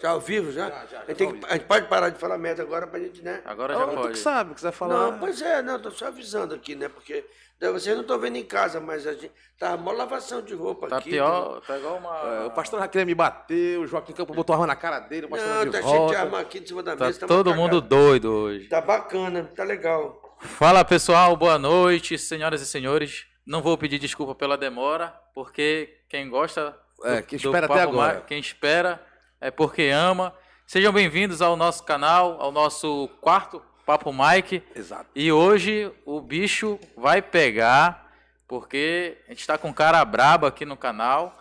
Já ao vivo, já? Já, já, já, a, gente tem ao que- a gente pode parar de falar merda agora pra gente, né? Agora já Ah, tu pode. que sabe, quiser falar. Não, pois é, não, tô só avisando aqui, né? Porque né, vocês não estão vendo em casa, mas a gente tá uma lavação de roupa Tá aqui. pior, tá igual uma. É, o pastor já queria me bater, o Joaquim Campos botou arma na cara dele, o pastor Não, de tá cheio de volta. arma aqui em cima da Tá mesa. todo uma mundo doido hoje. Tá bacana, tá legal. Fala pessoal, boa noite, senhoras e senhores. Não vou pedir desculpa pela demora, porque quem gosta É, quem espera até agora. Quem espera é porque ama. Sejam bem-vindos ao nosso canal, ao nosso quarto Papo Mike. Exato. E hoje o bicho vai pegar, porque a gente está com um cara brabo aqui no canal,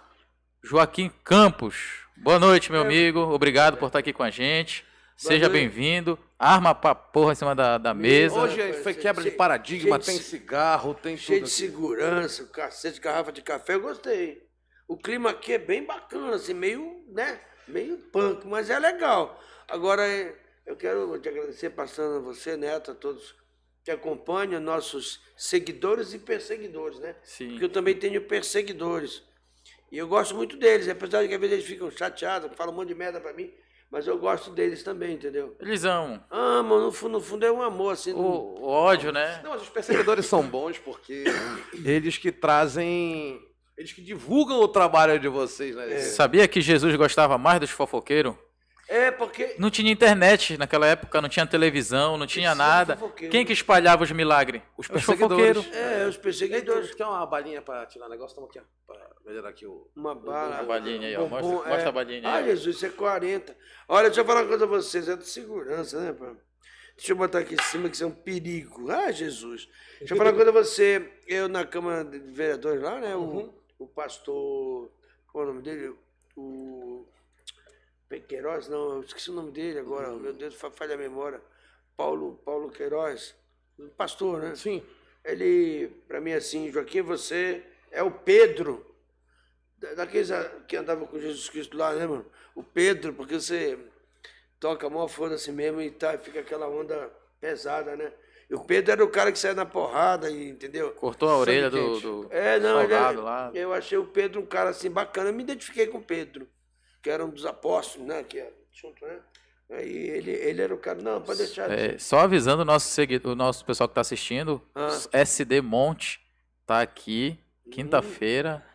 Joaquim Campos. Boa noite, meu amigo. Obrigado por estar aqui com a gente. Seja bem-vindo. Arma pra porra em cima da, da mesa. Hoje rapaz, foi quebra de paradigma, tem ci- cigarro, tem Cheio tudo. de aqui. segurança, cacete, garrafa de café, eu gostei. O clima aqui é bem bacana, assim, meio, né? Meio punk, mas é legal. Agora, eh, eu quero te agradecer, passando a você, Neto, a todos que acompanham, nossos seguidores e perseguidores, né? Sim. Porque eu também tenho perseguidores. E eu gosto muito deles, apesar de que às vezes eles ficam chateados, falam um monte de merda pra mim, mas eu gosto deles também, entendeu? Eles amam. Amam, no fundo, no fundo é um amor, assim. não- O, ódio, né? Não, mas os perseguidores são bons porque eles que trazem. Eles que divulgam o trabalho de vocês, né? Sabia que Jesus gostava mais dos fofoqueiros? É, porque Não tinha internet naquela época, não tinha televisão, não tinha Precisa nada. Quem que espalhava os milagres? Os Os perseguidores. fofoqueiros. É, os perseguidores. Quer uma balinha pra tirar o negócio? Toma aqui, ó. Pra melhorar aqui o. Uma bala. Uma balinha aí, ó. bombom, Mostra- mostra a balinha Ah, aí, ó. Jesus, isso é 40. Olha, deixa eu falar uma coisa pra vocês. É de segurança, né, pá? Deixa eu botar aqui em cima que isso é um perigo. Ah, Jesus. Deixa eu falar uma coisa pra você. Eu na Câmara de Vereadores lá, né? O, o pastor. Qual é o nome dele? O. Queiroz, não, eu esqueci o nome dele agora. Meu Deus, fa- falha a memória. Paulo, Paulo Queiroz. O pastor, né? Sim. Ele, pra mim, assim, Joaquim, você é o Pedro, da- daqueles ah, que andavam com Jesus Cristo lá, né, mano? O Pedro, porque você toca a maior foda-se mesmo e tá, fica aquela onda pesada, né? E o Pedro era o cara que saia na porrada, entendeu? Cortou a orelha do, do É, não, ele soldado lá. eu achei o Pedro um cara assim bacana. Eu me identifiquei com o Pedro, que era um dos apóstolos, né? Que junto, né? Aí ele, ele era o cara. Não, pode deixar. É, só avisando o nosso, o nosso pessoal que está assistindo, Ah. SD Monte tá aqui, quinta-feira.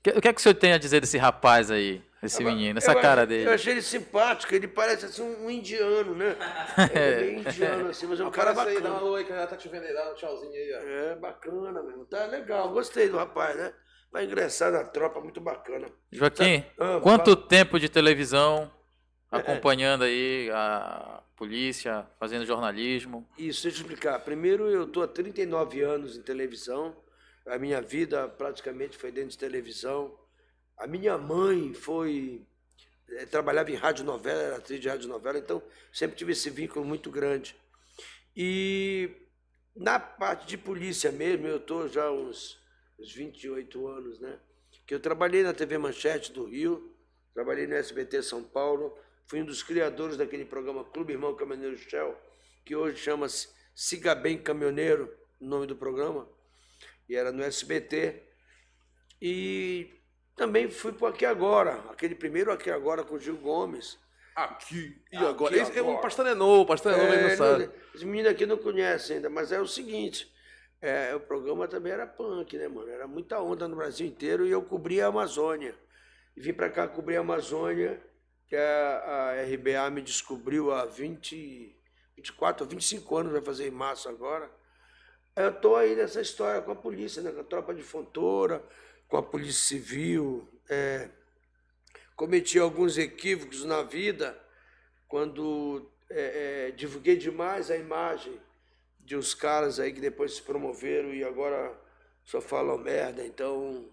Que- O que é que o senhor tem a dizer desse rapaz aí, desse menino, essa Eu cara dele? Eu achei ele simpático, ele parece assim um, um indiano, né? Ele é bem indiano, assim, mas é um cara Aparece aí, dá bacana. uma oi que ela tá te vendo aí, dá um tchauzinho aí, ó. É bacana mesmo. Tá legal, gostei do rapaz, né? Vai ingressar na tropa, muito bacana. Joaquim, Ah, quanto fala. tempo de televisão É. acompanhando aí a polícia, fazendo jornalismo? Isso, deixa eu explicar. Primeiro, eu estou há 39 anos em televisão. A minha vida praticamente foi dentro de televisão. A minha mãe foi. eh, trabalhava em rádio novela, era atriz de rádio novela, então sempre tive esse vínculo muito grande. E na parte de polícia mesmo, eu estou já uns, uns 28 anos, né? Que eu trabalhei na TV Manchete do Rio, trabalhei no SBT São Paulo, fui um dos criadores daquele programa Clube Irmão Caminhoneiro Shell, que hoje chama-se Siga Bem Caminhoneiro, o nome do programa, e era no SBT. E também fui para Aqui Agora, aquele primeiro Aqui Agora com o Gil Gomes. Aqui e Aqui agora. Esse, é, o agora. pastor é novo, o pastor é novo, É, sabe. não- Os meninos aqui não conhecem ainda, mas é o seguinte: é, o programa também era punk, né, mano? Era muita onda no Brasil inteiro e eu cobria a Amazônia. E vim pra cá cobrir a Amazônia, que a, a RBA me descobriu há 20, 24 ou 25 anos, vai fazer em março agora. Eu tô aí nessa história com a polícia, né? Com a tropa de Fontoura, com a Polícia Civil. é, cometi alguns equívocos na vida quando é, é, divulguei demais a imagem de uns caras aí que depois se promoveram e agora só falam merda. Então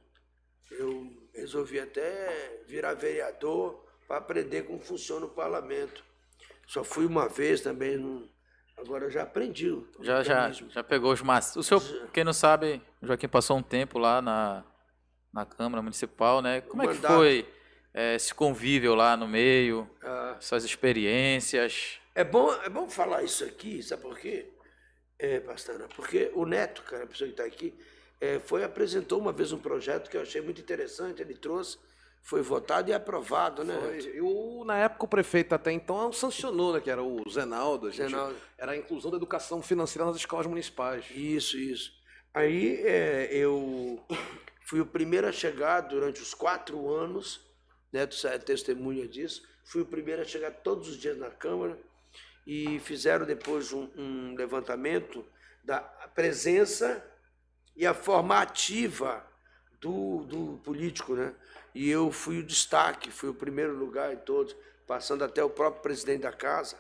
eu resolvi até virar vereador para aprender como funciona o parlamento. Só fui uma vez também, não- agora eu já aprendi. Já, já, já pegou os maços. O senhor, quem não sabe, o Joaquim passou um tempo lá na, na Câmara Municipal, né? Como é que Mandato. foi eh, esse convívio lá no meio, Ah, suas experiências? É bom, é bom falar isso aqui, sabe por quê? É, Pastana, porque o Neto, cara, a pessoa que está aqui, é, foi apresentou uma vez um projeto que eu achei muito interessante, ele trouxe foi votado e aprovado, né? Foi. E o, na época o prefeito até então sancionou, né? Que era o Zenaldo. a gente- Zenaldo. Era a inclusão da educação financeira nas escolas municipais. Isso, isso. Aí é, eu fui o primeiro a chegar durante os quatro anos, Neto é testemunha disso, fui o primeiro a chegar todos os dias na Câmara e fizeram depois um, um levantamento da presença e a forma ativa do, do político, né? E eu fui o destaque, fui o primeiro lugar em todos, passando até o próprio presidente da casa.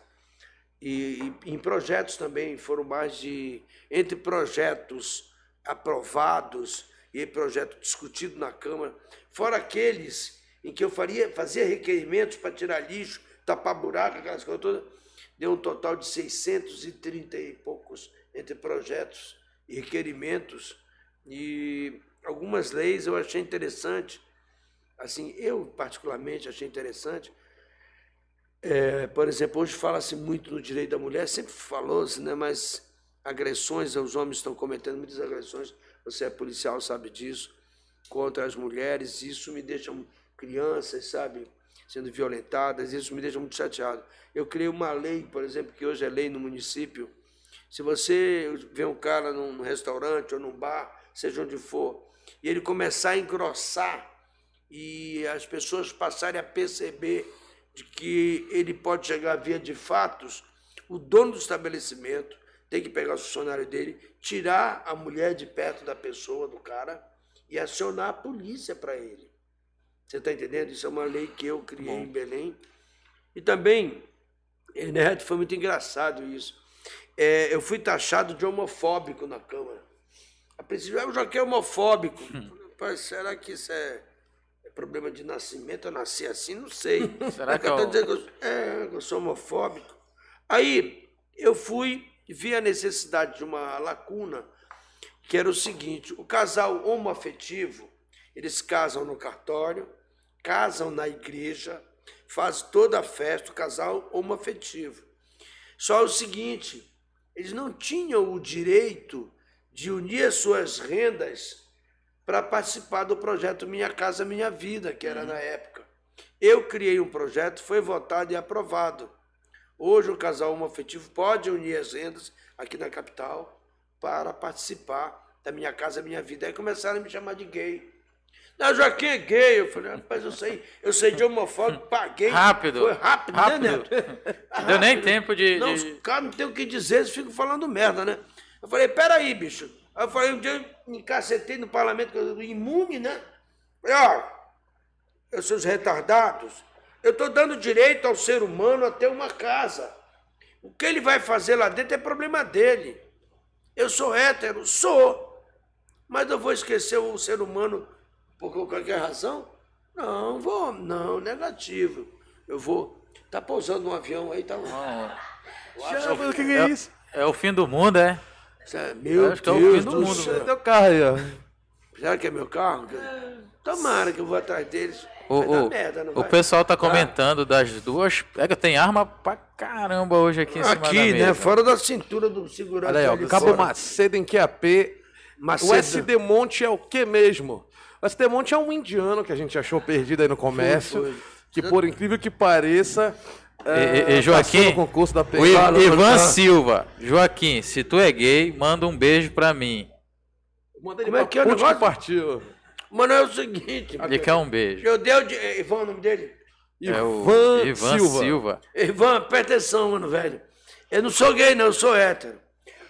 E, e em projetos também foram mais de entre projetos aprovados e projeto discutido na Câmara, fora aqueles em que eu faria, fazia requerimentos para tirar lixo, tapar buraco, aquelas coisas todas, deu um total de 630 e poucos entre projetos e requerimentos. E algumas leis eu achei interessante, assim, eu particularmente achei interessante, é, por exemplo, hoje fala-se muito no direito da mulher, sempre falou-se, né, mas agressões, os homens estão cometendo muitas agressões, você é policial, sabe disso, contra as mulheres, isso me deixa crianças, sabe, sendo violentadas, isso me deixa muito chateado. Eu criei uma lei, por exemplo, que hoje é lei no município, se você vê um cara num restaurante ou num bar, seja onde for, e ele começar a engrossar e as pessoas passarem a perceber de que ele pode chegar via de fatos, o dono do estabelecimento tem que pegar o funcionário dele, tirar a mulher de perto da pessoa, do cara, e acionar a polícia para ele. Você está entendendo? Isso é uma lei que eu criei em Belém. E também, Neto, foi muito engraçado isso. É, eu fui taxado de homofóbico na Câmara. A princípio, eu já que é homofóbico. Rapaz, será que isso é, é problema de nascimento? Eu nasci assim? Não sei. Será que eu é o- dizendo que eu, é, eu sou homofóbico. Aí, eu fui e vi a necessidade de uma lacuna, que era o seguinte, o casal homoafetivo, eles casam no cartório, casam na igreja, faz toda a festa, o casal homoafetivo. Só o seguinte, eles não tinham o direito de unir as suas rendas para participar do projeto Minha Casa Minha Vida, que era na época. Eu criei um projeto, foi votado e aprovado. Hoje o casal homoafetivo pode unir as rendas aqui na capital para participar da Minha Casa Minha Vida. Aí começaram a me chamar de gay. Não, Joaquim é gay. Eu falei, rapaz, eu sei, eu sei de homofóbico, paguei. Rápido. Foi rápido, Rápido. né, Neto? Não deu nem tempo de. Não, de- os caras não tem o que dizer, eles ficam falando merda, né? Eu falei, peraí, bicho. Aí eu falei, um dia eu me cacetei no parlamento, eu imune, né? Falei, ó, eu sou os retardados, eu estou dando direito ao ser humano a ter uma casa. O que ele vai fazer lá dentro é problema dele. Eu sou hétero, sou. Mas eu vou esquecer o ser humano por qualquer razão? Não, vou, não, negativo. Eu vou. Tá pousando um avião aí, tá um. Já, mas o que, que é isso? É o fim do mundo, é? Meu acho que é o Deus fim do do, mundo, céu. Teu carro aí, ó. Será que é meu carro? Tomara que eu vou atrás deles. O, vai dar o, merda, não o vai? pessoal tá comentando das duas. Pega, tem arma pra caramba hoje aqui em cima da Aqui, mesa. né? Fora da cintura do segurança. Olha aí, ó. Cabo fora. Macedo em QAP. Macedo. O SD Monte é o que mesmo? O SD Monte é um indiano que a gente achou perdido aí no comércio. Foi, foi. Que por incrível que pareça. E, é, e- e Joaquim, passou no concurso da o Ivan fala. Silva. Joaquim, se tu é gay, manda um beijo pra mim. Manda ele Como é pra que é o negócio? que partiu. Mano, é o seguinte. Ele quer um beijo. Eu dei o. di- eh, Ivan, o nome dele? É o Ivan Ivan Silva. Silva. Ivan, presta atenção, mano, velho. Eu não sou gay, não, eu sou hétero.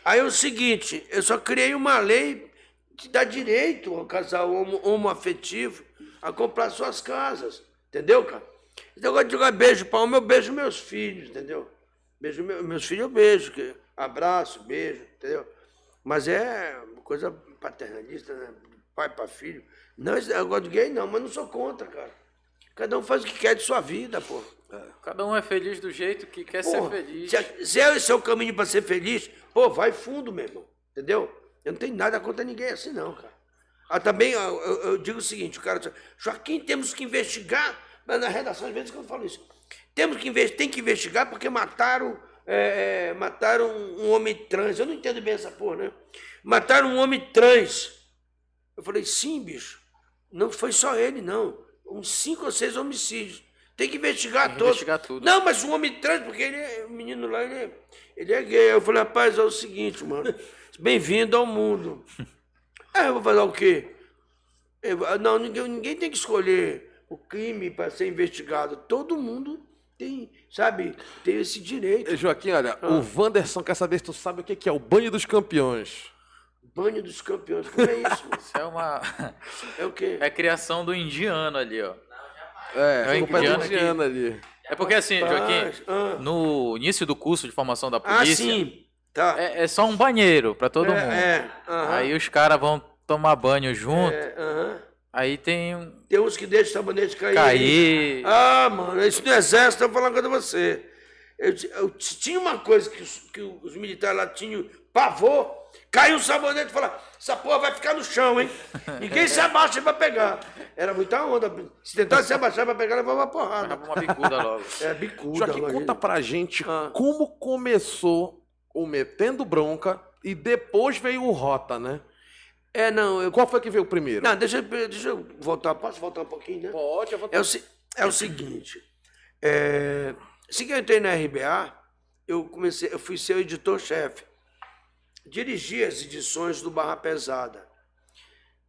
Aí é o seguinte, eu só criei uma lei que dá direito ao casal homo, homoafetivo a comprar suas casas. Entendeu, cara? Esse negócio de jogar beijo pra homem, eu beijo meus filhos, entendeu? Beijo meu- meus filhos, eu beijo. Abraço, beijo, entendeu? Mas é uma coisa paternalista, né? Pai pra filho. Não, esse negócio de gay não, mas não sou contra, cara. Cada um faz o que quer de sua vida, pô. Cada um é feliz do jeito que quer Porra, ser feliz. Se, é esse o caminho para ser feliz, pô, vai fundo, meu irmão. Entendeu? Eu não tenho nada contra ninguém assim, não, cara. Ah, também eu, eu- digo o seguinte, o cara diz, Joaquim, temos que investigar, mas na redação às vezes que eu falo isso. Temos que investigar, tem que investigar porque mataram, é, é, mataram um homem trans. Eu não entendo bem essa porra, né? Mataram um homem trans. Eu falei, sim, bicho. Não foi só ele, não. uns cinco ou seis homicídios. Tem que investigar Tem que todos. investigar tudo. Não, mas um homem trans, porque ele é, o menino lá, ele é, ele é gay. Eu falei, rapaz, é o seguinte, mano. Bem-vindo ao mundo. Aí eu vou fazer o quê? Eu- não, ninguém, ninguém tem que escolher o crime para ser investigado. Todo mundo tem, sabe, tem esse direito. Ei, Joaquim, olha, Ah. o Wanderson quer saber se tu sabe o que é o banho dos campeões. Banho dos campeões. Como é isso? mano? Isso é uma. É o quê? É a criação do indiano ali, ó. É, É o indiano do indiano ali. É porque assim, Joaquim, ah. no início do curso de formação da Ah, polícia, sim. Tá. é, é só um banheiro pra todo É, mundo. é, aham. Aí os caras vão tomar banho junto. É, aham. Aí tem um Tem uns que deixam o sabonete cair. cair. Ah, mano, isso no exército, eu falando com você. Eu, eu tinha uma coisa que os, que os militares lá tinham pavor, caiu um sabonete e fala, essa porra vai ficar no chão, hein? Ninguém se abaixa pra pegar. Era muita onda. Se tentasse se abaixar pra pegar, levava uma porrada. Uma bicuda logo. É bicuda. Joaquim, imagina. conta pra gente Ah. como começou o Metendo Bronca e depois veio o Rota, né? É, não, eu... Qual foi que veio primeiro? Não, deixa, eu- deixa eu voltar. Posso voltar um pouquinho, né? Pode, eu vou... É o, é o seguinte, é, assim que eu entrei na RBA, eu comecei, eu fui ser editor-chefe. Dirigi as edições do Barra Pesada.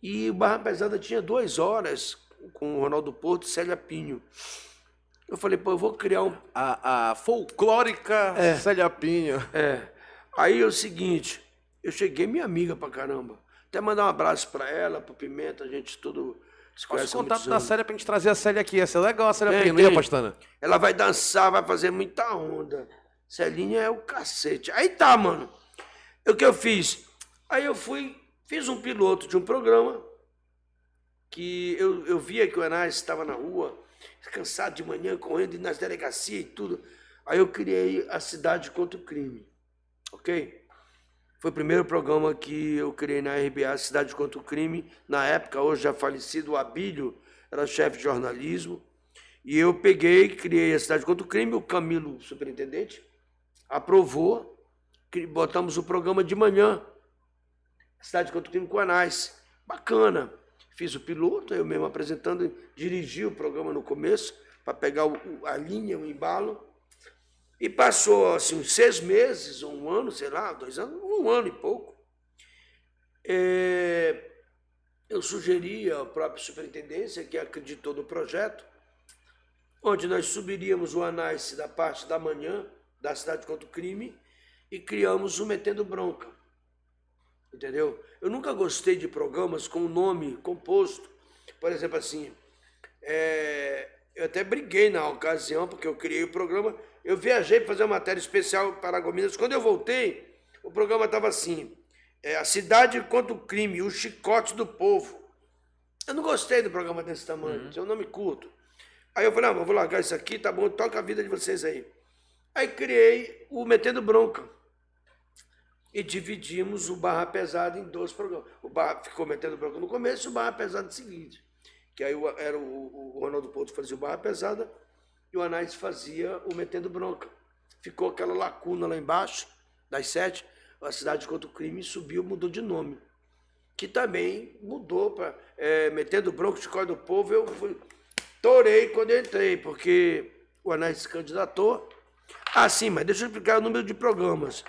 E o Barra Pesada tinha duas horas com o Ronaldo Porto e Célia Pinho. Eu falei, pô, eu vou criar um. A, a folclórica É. Célia Pinho. É. Aí é o seguinte, eu cheguei minha amiga pra caramba. Até mandar um abraço pra ela, pro Pimenta, a gente tudo se o contato da. Célia pra gente trazer a Célia aqui? Ia ser legal a Célia Tem, Pinho, não ia. Pastana? Ela vai dançar, vai fazer muita onda. Celinha é o cacete. Aí tá, mano. O que eu fiz? Aí eu fui, fiz um piloto de um programa que eu, eu via que o Anás estava na rua, cansado de manhã, correndo nas delegacias e tudo. Aí eu criei a Cidade contra o Crime. Ok? Foi o primeiro programa que eu criei na RBA, Cidade contra o Crime. Na época, hoje já falecido, o Abílio era chefe de jornalismo. E eu peguei, criei a Cidade contra o Crime, o Camilo, superintendente, aprovou, botamos o programa de manhã, Cidade contra o Crime com Anais. Bacana. Fiz o piloto, eu mesmo apresentando, dirigi o programa no começo, para pegar o- a linha, o embalo. E passou assim, uns seis meses, um ano, sei lá, dois anos, um ano e pouco. É, eu sugeri à própria superintendência, que acreditou no projeto, onde nós subiríamos o análise da parte da manhã da cidade contra o crime e criamos o Metendo Bronca. Entendeu? Eu nunca gostei de programas com nome composto. Por exemplo, assim, é, eu até briguei na ocasião, porque eu criei o programa. Eu viajei para fazer uma matéria especial para Gominas. Quando eu voltei, o programa estava assim: é, A Cidade contra o Crime, o Chicote do Povo. Eu não gostei do programa desse tamanho, tinha um nome curto. Aí eu falei: ah, vou largar isso aqui, tá bom, toca a vida de vocês aí. Aí criei o Metendo Bronca. E dividimos o Barra Pesada em dois programas. O Barra ficou metendo bronca no começo e o Barra Pesada no seguinte. Que aí era o, o Ronaldo Porto fazia o Barra Pesada e o Anais fazia o Metendo Bronca. Ficou aquela lacuna lá embaixo, das sete, a cidade contra o crime subiu, mudou de nome. Que também mudou para Metendo Bronca, Chicote do Povo, eu fui, torei quando eu entrei, porque o Anais se candidatou. Ah, sim, mas deixa eu explicar o número de programas.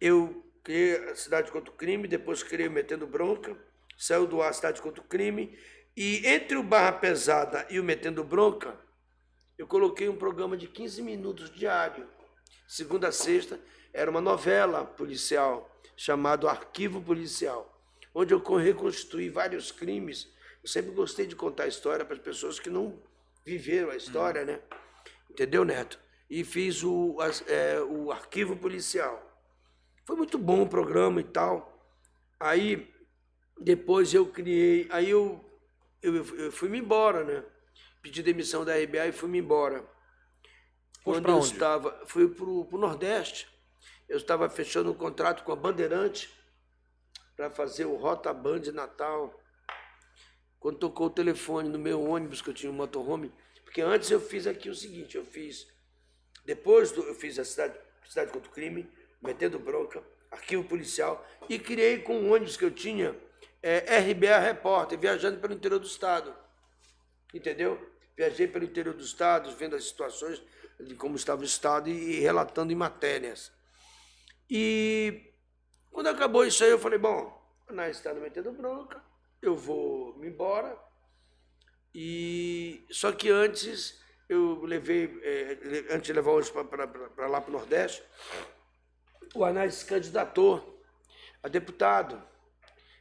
Eu criei a Cidade contra o Crime, depois criei o Metendo Bronca, saiu do ar a Cidade contra o Crime, e entre o Barra Pesada e o Metendo Bronca, eu coloquei um programa de 15 minutos diário. Segunda a sexta, era uma novela policial, chamado Arquivo Policial, onde eu co- reconstruí vários crimes. Eu sempre gostei de contar a história para as pessoas que não viveram a história, né? Entendeu, Neto? E fiz o, as- é, o Arquivo Policial. Foi muito bom o programa e tal. Aí, depois eu criei. Aí eu, eu, eu fui-me embora, né? Pedi demissão da RBA e fui-me embora. Foste Quando eu onde? estava. Fui pro, pro Nordeste. Eu estava fechando um contrato com a Bandeirante para fazer o Rota Band Natal. Quando tocou o telefone no meu ônibus, que eu tinha um motorhome. Porque antes eu fiz aqui o seguinte: eu fiz. Depois do, eu fiz a cidade, cidade contra o crime, metendo bronca, arquivo policial, e criei com o ônibus que eu tinha, é, RBA Repórter, viajando pelo interior do estado. entendeu? Viajei pelo interior do estado, vendo as situações de como estava o estado e relatando em matérias. E quando acabou isso aí, eu falei, bom, na estrada metendo bronca, eu vou me embora. E só que antes eu levei, é, antes de levar hoje para lá para o Nordeste, o Anais se candidatou a deputado.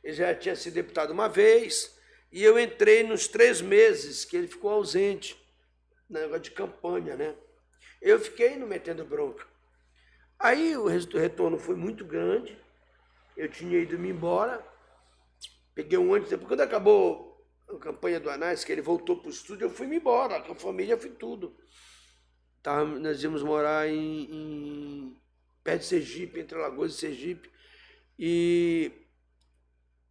Ele já tinha sido deputado uma vez, e eu entrei nos três meses que ele ficou ausente, negócio de campanha, né? Eu fiquei no metendo bronca. Aí o retorno foi muito grande, eu tinha ido me embora, peguei um ônibus, quando acabou a campanha do Anais, que ele voltou para o estúdio, eu fui me embora, com a família fui tudo. Tá, nós íamos morar em, em perto de Sergipe, entre Alagoas e Sergipe, e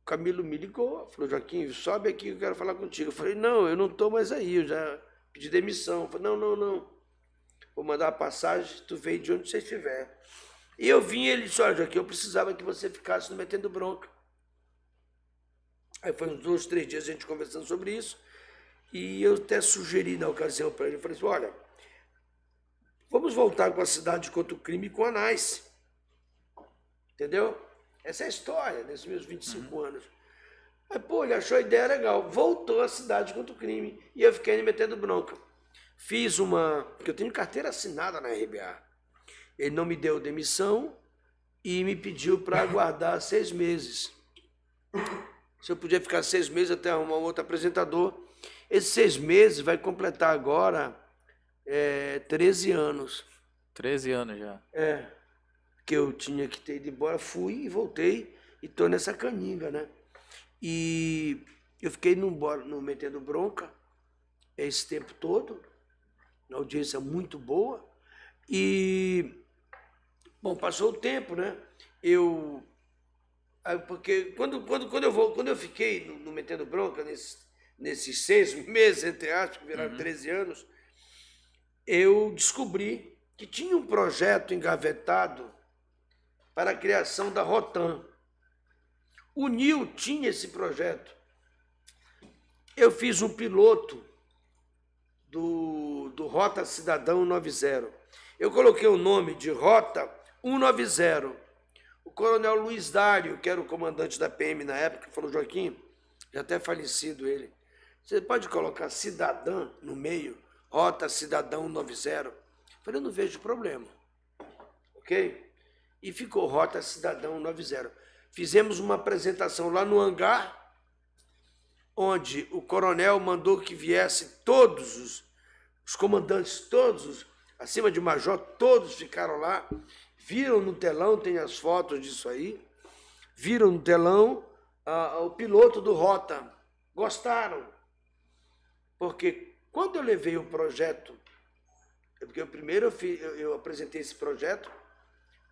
o Camilo me ligou, falou, Joaquim, sobe aqui, eu quero falar contigo. Eu falei, não, eu não estou mais aí, eu já pedi demissão. Eu falei, não, não, não, vou mandar a passagem, tu veio de onde você estiver. E eu vim, ele disse, olha, Joaquim, eu precisava que você ficasse no metendo bronca. Aí foi uns dois, três dias a gente conversando sobre isso, e eu até sugeri na ocasião para ele, eu falei assim, olha, vamos voltar com a cidade contra o crime com a NICE. Entendeu? Essa é a história desses meus 25 uhum. anos. Aí, pô, ele achou a ideia legal. Voltou à cidade contra o crime. E eu fiquei me metendo bronca. Fiz uma. Porque eu tenho carteira assinada na RBA. Ele não me deu demissão e me pediu para aguardar seis meses. Se eu podia ficar seis meses até arrumar um outro apresentador. Esses seis meses vai completar agora é, 13 anos. 13 anos já. É que eu tinha que ter ido embora, fui e voltei e tô nessa caninga, né? E eu fiquei no, no metendo bronca esse tempo todo, uma audiência muito boa. E, bom, passou o tempo, né? Eu. Porque quando, quando, quando, eu, vou, quando eu fiquei no, no metendo bronca, nesses, nesses seis meses, entre aspas, que viraram uhum. 13 anos, eu descobri que tinha um projeto engavetado para a criação da Rotan. O Nil tinha esse projeto. Eu fiz um piloto do, do Rota Cidadão 90. Eu coloquei o nome de Rota 190. O coronel Luiz Dário, que era o comandante da PM na época, falou, Joaquim, já até falecido ele, você pode colocar cidadã no meio, Rota Cidadão 90? Eu falei, eu não vejo problema. Ok? e ficou Rota Cidadão 90. Fizemos uma apresentação lá no hangar, onde o coronel mandou que viesse todos os, os comandantes, todos, os, acima de major, todos ficaram lá, viram no telão, tem as fotos disso aí, viram no telão o piloto do Rota, gostaram, porque quando eu levei o projeto, porque eu primeiro eu, fiz, eu, eu apresentei esse projeto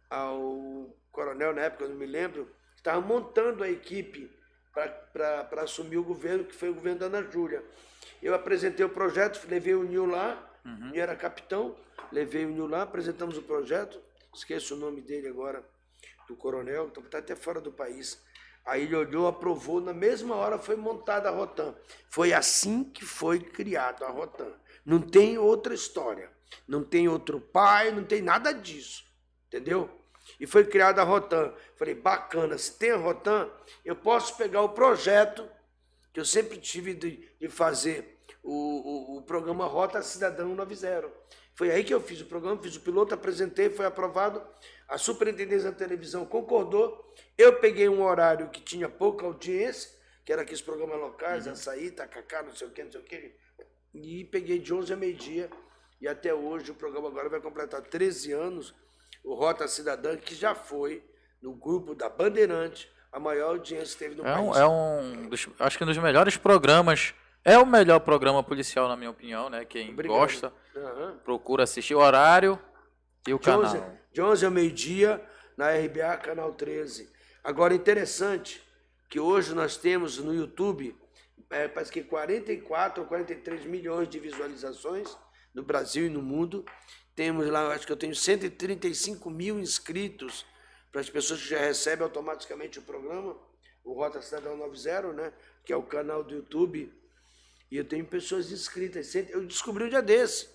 ao coronel, na época, eu não me lembro, estava montando a equipe para assumir o governo, que foi o governo da Ana Júlia. Eu apresentei o projeto, levei o Nil lá, uhum. o Nil era capitão, levei o Nil lá, apresentamos o projeto, esqueço o nome dele agora, do coronel, está até fora do país. Aí ele olhou, aprovou, na mesma hora foi montada a Rotan. Foi assim que foi criada a Rotan. Não tem outra história, não tem outro pai, não tem nada disso, entendeu? e foi criada a Rotan. Falei, bacana, se tem a Rotan, eu posso pegar o projeto que eu sempre tive de, de fazer o, o, o, programa Rota Cidadão 90. Foi aí que eu fiz o programa, fiz o piloto, apresentei, foi aprovado. A superintendência da televisão concordou. Eu peguei um horário que tinha pouca audiência, que era aqueles programas locais, uhum. Açaí, Tacacá, não sei o que, não sei o que. E peguei de 11 a meio-dia. E até hoje o programa agora vai completar 13 anos o Rota Cidadã, que já foi no grupo da Bandeirante, a maior audiência que teve no é país. Um, é um dos, acho que um dos melhores programas. É o melhor programa policial, na minha opinião, né? Quem Obrigado. gosta, uhum. procura assistir o horário e o canal. 11, de 11 ao meio-dia, na RBA, canal 13. Agora, interessante que hoje nós temos no YouTube, é, parece que 44 ou 43 milhões de visualizações no Brasil e no mundo. Temos lá, acho que eu tenho 135 mil inscritos para as pessoas que já recebem automaticamente o programa, o Rota Cidadão 90, né? Que é o canal do YouTube. E eu tenho pessoas inscritas. Eu descobri um dia desse.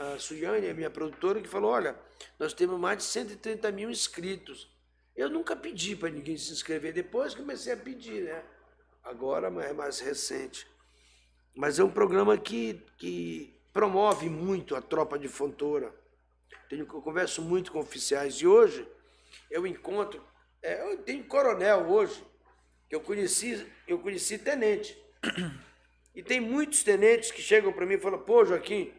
A Suyane, a minha produtora, que falou: olha, nós temos mais de 130 mil inscritos. Eu nunca pedi para ninguém se inscrever. Depois comecei a pedir, né? Agora é mais recente. Mas é um programa que, que promove muito a tropa de Fontoura. Tenho, eu converso muito com oficiais. E hoje eu encontro. É, eu tenho coronel hoje, que eu conheci, eu conheci tenente. E tem muitos tenentes que chegam para mim e falam, pô, Joaquim,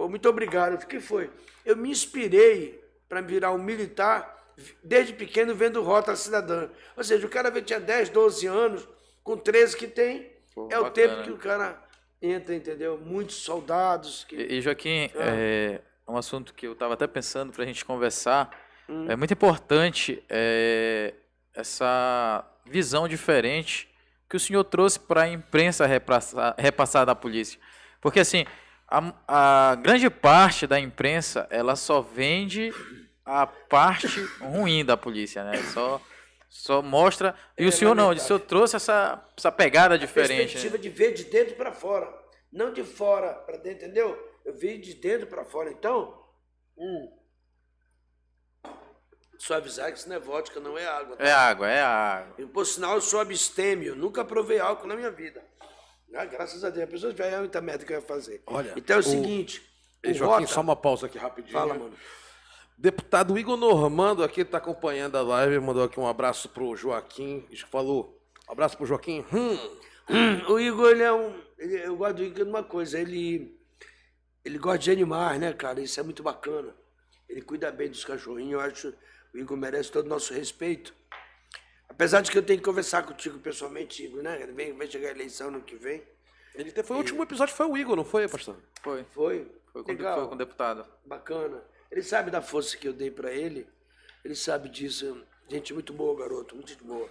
pô, muito obrigado. O que foi? Eu me inspirei para virar um militar desde pequeno vendo Rota Cidadã. Ou seja, o cara tinha 10, 12 anos, com 13 que tem, pô, é bacana. o tempo que o cara entra, entendeu? Muitos soldados. Que... E, Joaquim, ah. é um assunto que eu estava até pensando para a gente conversar. Hum. É muito importante é, essa visão diferente que o senhor trouxe para a imprensa repassar, repassar da polícia. Porque, assim, a, a, grande parte da imprensa, ela só vende a parte ruim da polícia, né? Só, só mostra... E é, o senhor não, o senhor trouxe essa, essa pegada a diferente. perspectiva né? de ver de dentro para fora, não de fora para dentro, entendeu? Eu vi de dentro para fora. Então, hum, só avisar que isso não é vodka, não é água. Tá? É água, é água. E, por sinal, eu sou abstêmio. Nunca provei álcool na minha vida. Ah, graças a Deus. A pessoa vai muita merda que eu ia fazer. Olha, então é o, o seguinte. O Joaquim, Rota... só uma pausa aqui rapidinho. Fala, mano. Deputado Igor Normando aqui está acompanhando a live, mandou aqui um abraço pro Joaquim. Falou. Um abraço pro Joaquim. Hum. Hum, o Igor, ele é um. Ele, eu gosto do Igor de uma coisa, ele. Ele gosta de animais, né, cara? Isso é muito bacana. Ele cuida bem dos cachorrinhos, eu acho o Igor merece todo o nosso respeito. Apesar de que eu tenho que conversar contigo pessoalmente, Igor, né? Vem, vai chegar a eleição no que vem. Ele foi, e... O último episódio foi o Igor, não foi, pastor? Foi. Foi. Foi com, Legal. foi com o deputado. Bacana. Ele sabe da força que eu dei para ele. Ele sabe disso. Gente muito boa, garoto, muito boa.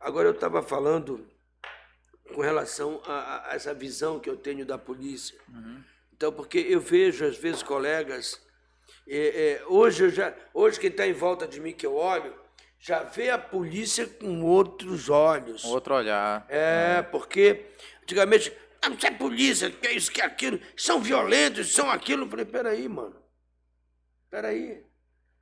Agora eu estava falando com relação a, a, essa visão que eu tenho da polícia. Uhum. Então, porque eu vejo, às vezes, colegas é, é, hoje, eu já, hoje quem está em volta de mim que eu olho, já vê a polícia com outros olhos. Outro olhar. É, porque antigamente, ah, não é polícia, que é isso, que é aquilo, são violentos, são aquilo. Eu falei, peraí, mano. Peraí.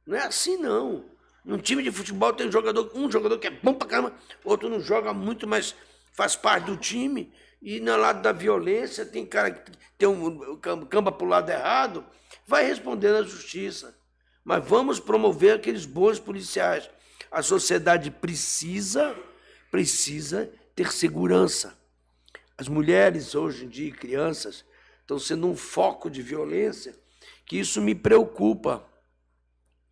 Não é assim, não. Num time de futebol tem um jogador, um jogador que é bom pra caramba, outro não joga muito, mas faz parte do time. E no lado da violência tem cara que tem um camba pro lado errado vai responder na justiça. Mas vamos promover aqueles bons policiais. A sociedade precisa, precisa ter segurança. As mulheres hoje em dia, crianças, estão sendo um foco de violência, que isso me preocupa.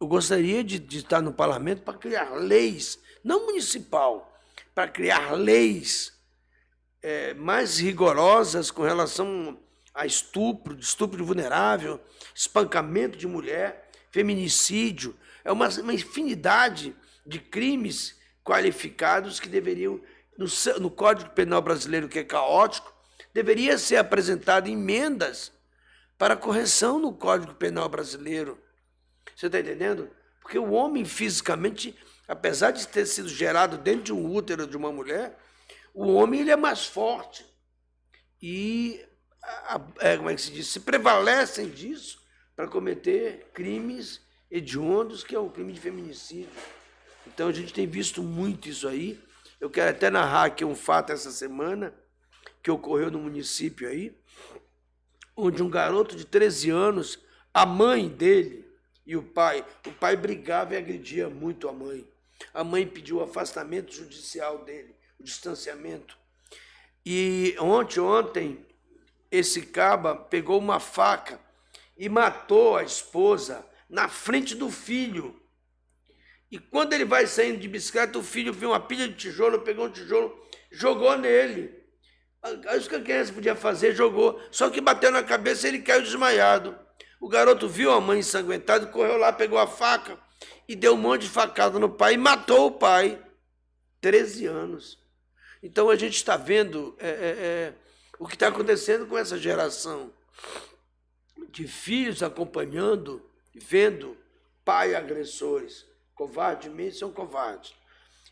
Eu gostaria de, de estar no parlamento para criar leis, não municipal, para criar leis é, mais rigorosas com relação a estupro, estupro vulnerável, espancamento de mulher, feminicídio. É uma, uma infinidade de crimes qualificados que deveriam, no, no Código Penal brasileiro, que é caótico, deveria ser apresentado emendas para correção no Código Penal brasileiro. Você está entendendo? Porque o homem fisicamente, apesar de ter sido gerado dentro de um útero de uma mulher, o homem ele é mais forte. E é, como é que se diz, se prevalecem disso para cometer crimes hediondos, que é o crime de feminicídio. Então a gente tem visto muito isso aí. Eu quero até narrar aqui um fato essa semana que ocorreu no município aí, onde um garoto de 13 anos, a mãe dele e o pai, o pai brigava e agredia muito a mãe. A mãe pediu o afastamento judicial dele, o distanciamento. E ontem, ontem, esse caba pegou uma faca e matou a esposa na frente do filho. E quando ele vai saindo de bicicleta, o filho viu uma pilha de tijolo, pegou um tijolo, jogou nele. Isso que a criança podia fazer, jogou. Só que bateu na cabeça e ele caiu desmaiado. O garoto viu a mãe ensanguentada, correu lá, pegou a faca e deu um monte de facada no pai e matou o pai. 13 anos. Então a gente está vendo é, é, é o que está acontecendo com essa geração de filhos acompanhando, vendo pai agressores. Covardemente são covardes.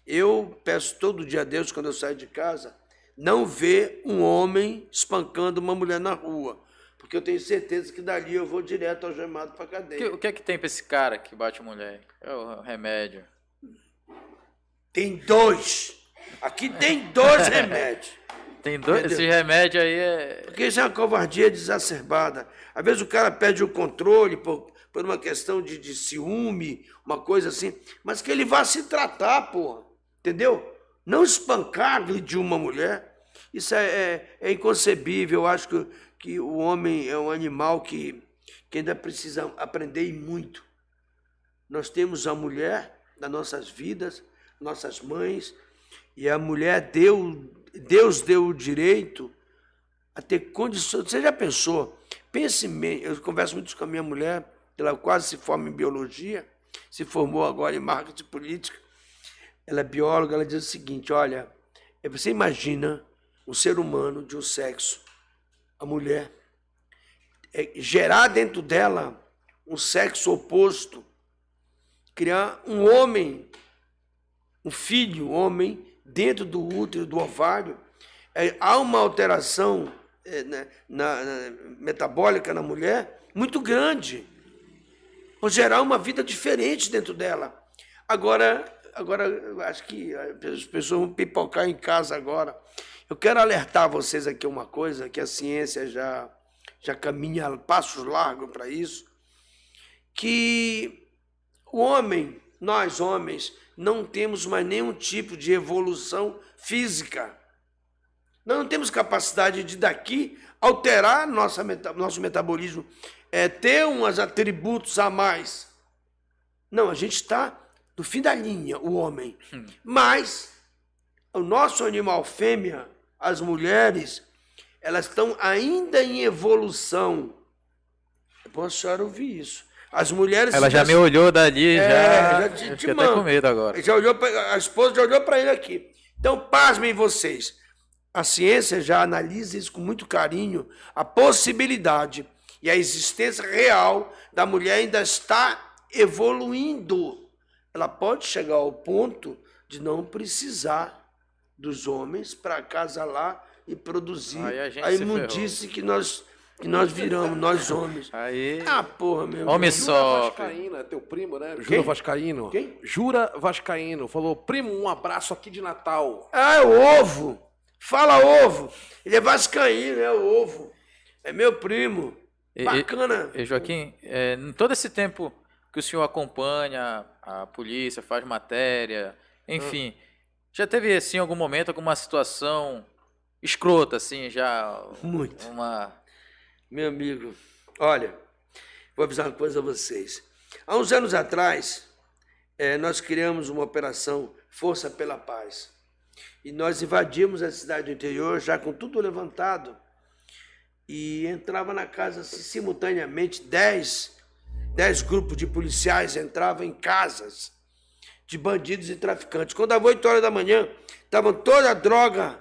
Eu peço todo dia a Deus, quando eu saio de casa, não ver um homem espancando uma mulher na rua. Porque eu tenho certeza que dali eu vou direto algemado para O que, cadeia. o que é que tem pra esse cara que bate mulher? É o remédio. Tem dois. Aqui tem dois remédios. Tem dois. Entendeu? Esse remédio aí é. Porque isso é uma covardia exacerbada. Às vezes o cara perde o controle por, por uma questão de, de ciúme, uma coisa assim, mas que ele vá se tratar, porra. Entendeu? Não espancar, agredir uma mulher. Isso é, é, é inconcebível. Eu acho que, que o homem é um animal que, que ainda precisa aprender muito. Nós temos a mulher das nossas vidas, nossas mães, e a mulher deu, Deus deu o direito a ter condições. Você já pensou? Pense, eu converso muito com a minha mulher, ela quase se forma em biologia, se formou agora em marketing política. Ela é bióloga, ela diz o seguinte: olha, é, você imagina um ser humano de um sexo, a mulher, é, gerar dentro dela um sexo oposto, criar um homem, um filho, homem, dentro do útero, do ovário, é, há uma alteração é, na, na- na- metabólica na mulher muito grande, por gerar uma vida diferente dentro dela. Agora, agora acho que as pessoas vão pipocar em casa agora. Eu quero alertar vocês aqui uma coisa, que a ciência já, já caminha passos largos para isso, que o homem, nós homens, não temos mais nenhum tipo de evolução física. Não temos capacidade de daqui alterar nossa, nosso metabolismo, é, ter uns atributos a mais. Não, a gente está no fim da linha, o homem. Mas o nosso animal fêmea, as mulheres, elas estão ainda em evolução. É bom a senhora ouvir isso. As mulheres. Ela já me olhou dali, É, já. já fiquei até com medo agora. Já olhou pra, a esposa já olhou para ele aqui. Então, pasmem vocês. A ciência já analisa isso com muito carinho, a possibilidade e a existência real da mulher ainda está evoluindo. Ela pode chegar ao ponto de não precisar dos homens para acasalar e produzir Aí a gente a se imundície que nós, que nós viramos, nós homens. Aí. Ah, porra, meu Homem irmão. só. Vascaíno, é teu primo, né? Jura Quem? Vascaíno. Quem? Jura Vascaíno. Falou, primo, um abraço aqui de Natal. Ah, é o ovo. Fala ovo. Ele é vascaíno, é o ovo. É meu primo. E- Bacana. E, Joaquim, é, em todo esse tempo que o senhor acompanha a polícia, faz matéria, enfim, já teve assim algum momento, alguma situação escrota, assim, já Muito. uma Meu amigo, olha, vou avisar uma coisa a vocês. Há uns anos atrás, eh, nós criamos uma operação Força pela Paz. E nós invadimos a cidade do interior, já com tudo levantado, e entrava na casa simultaneamente dez, dez grupos de policiais entravam em casas de bandidos e traficantes. Quando dava 8 horas da manhã, estavam toda a droga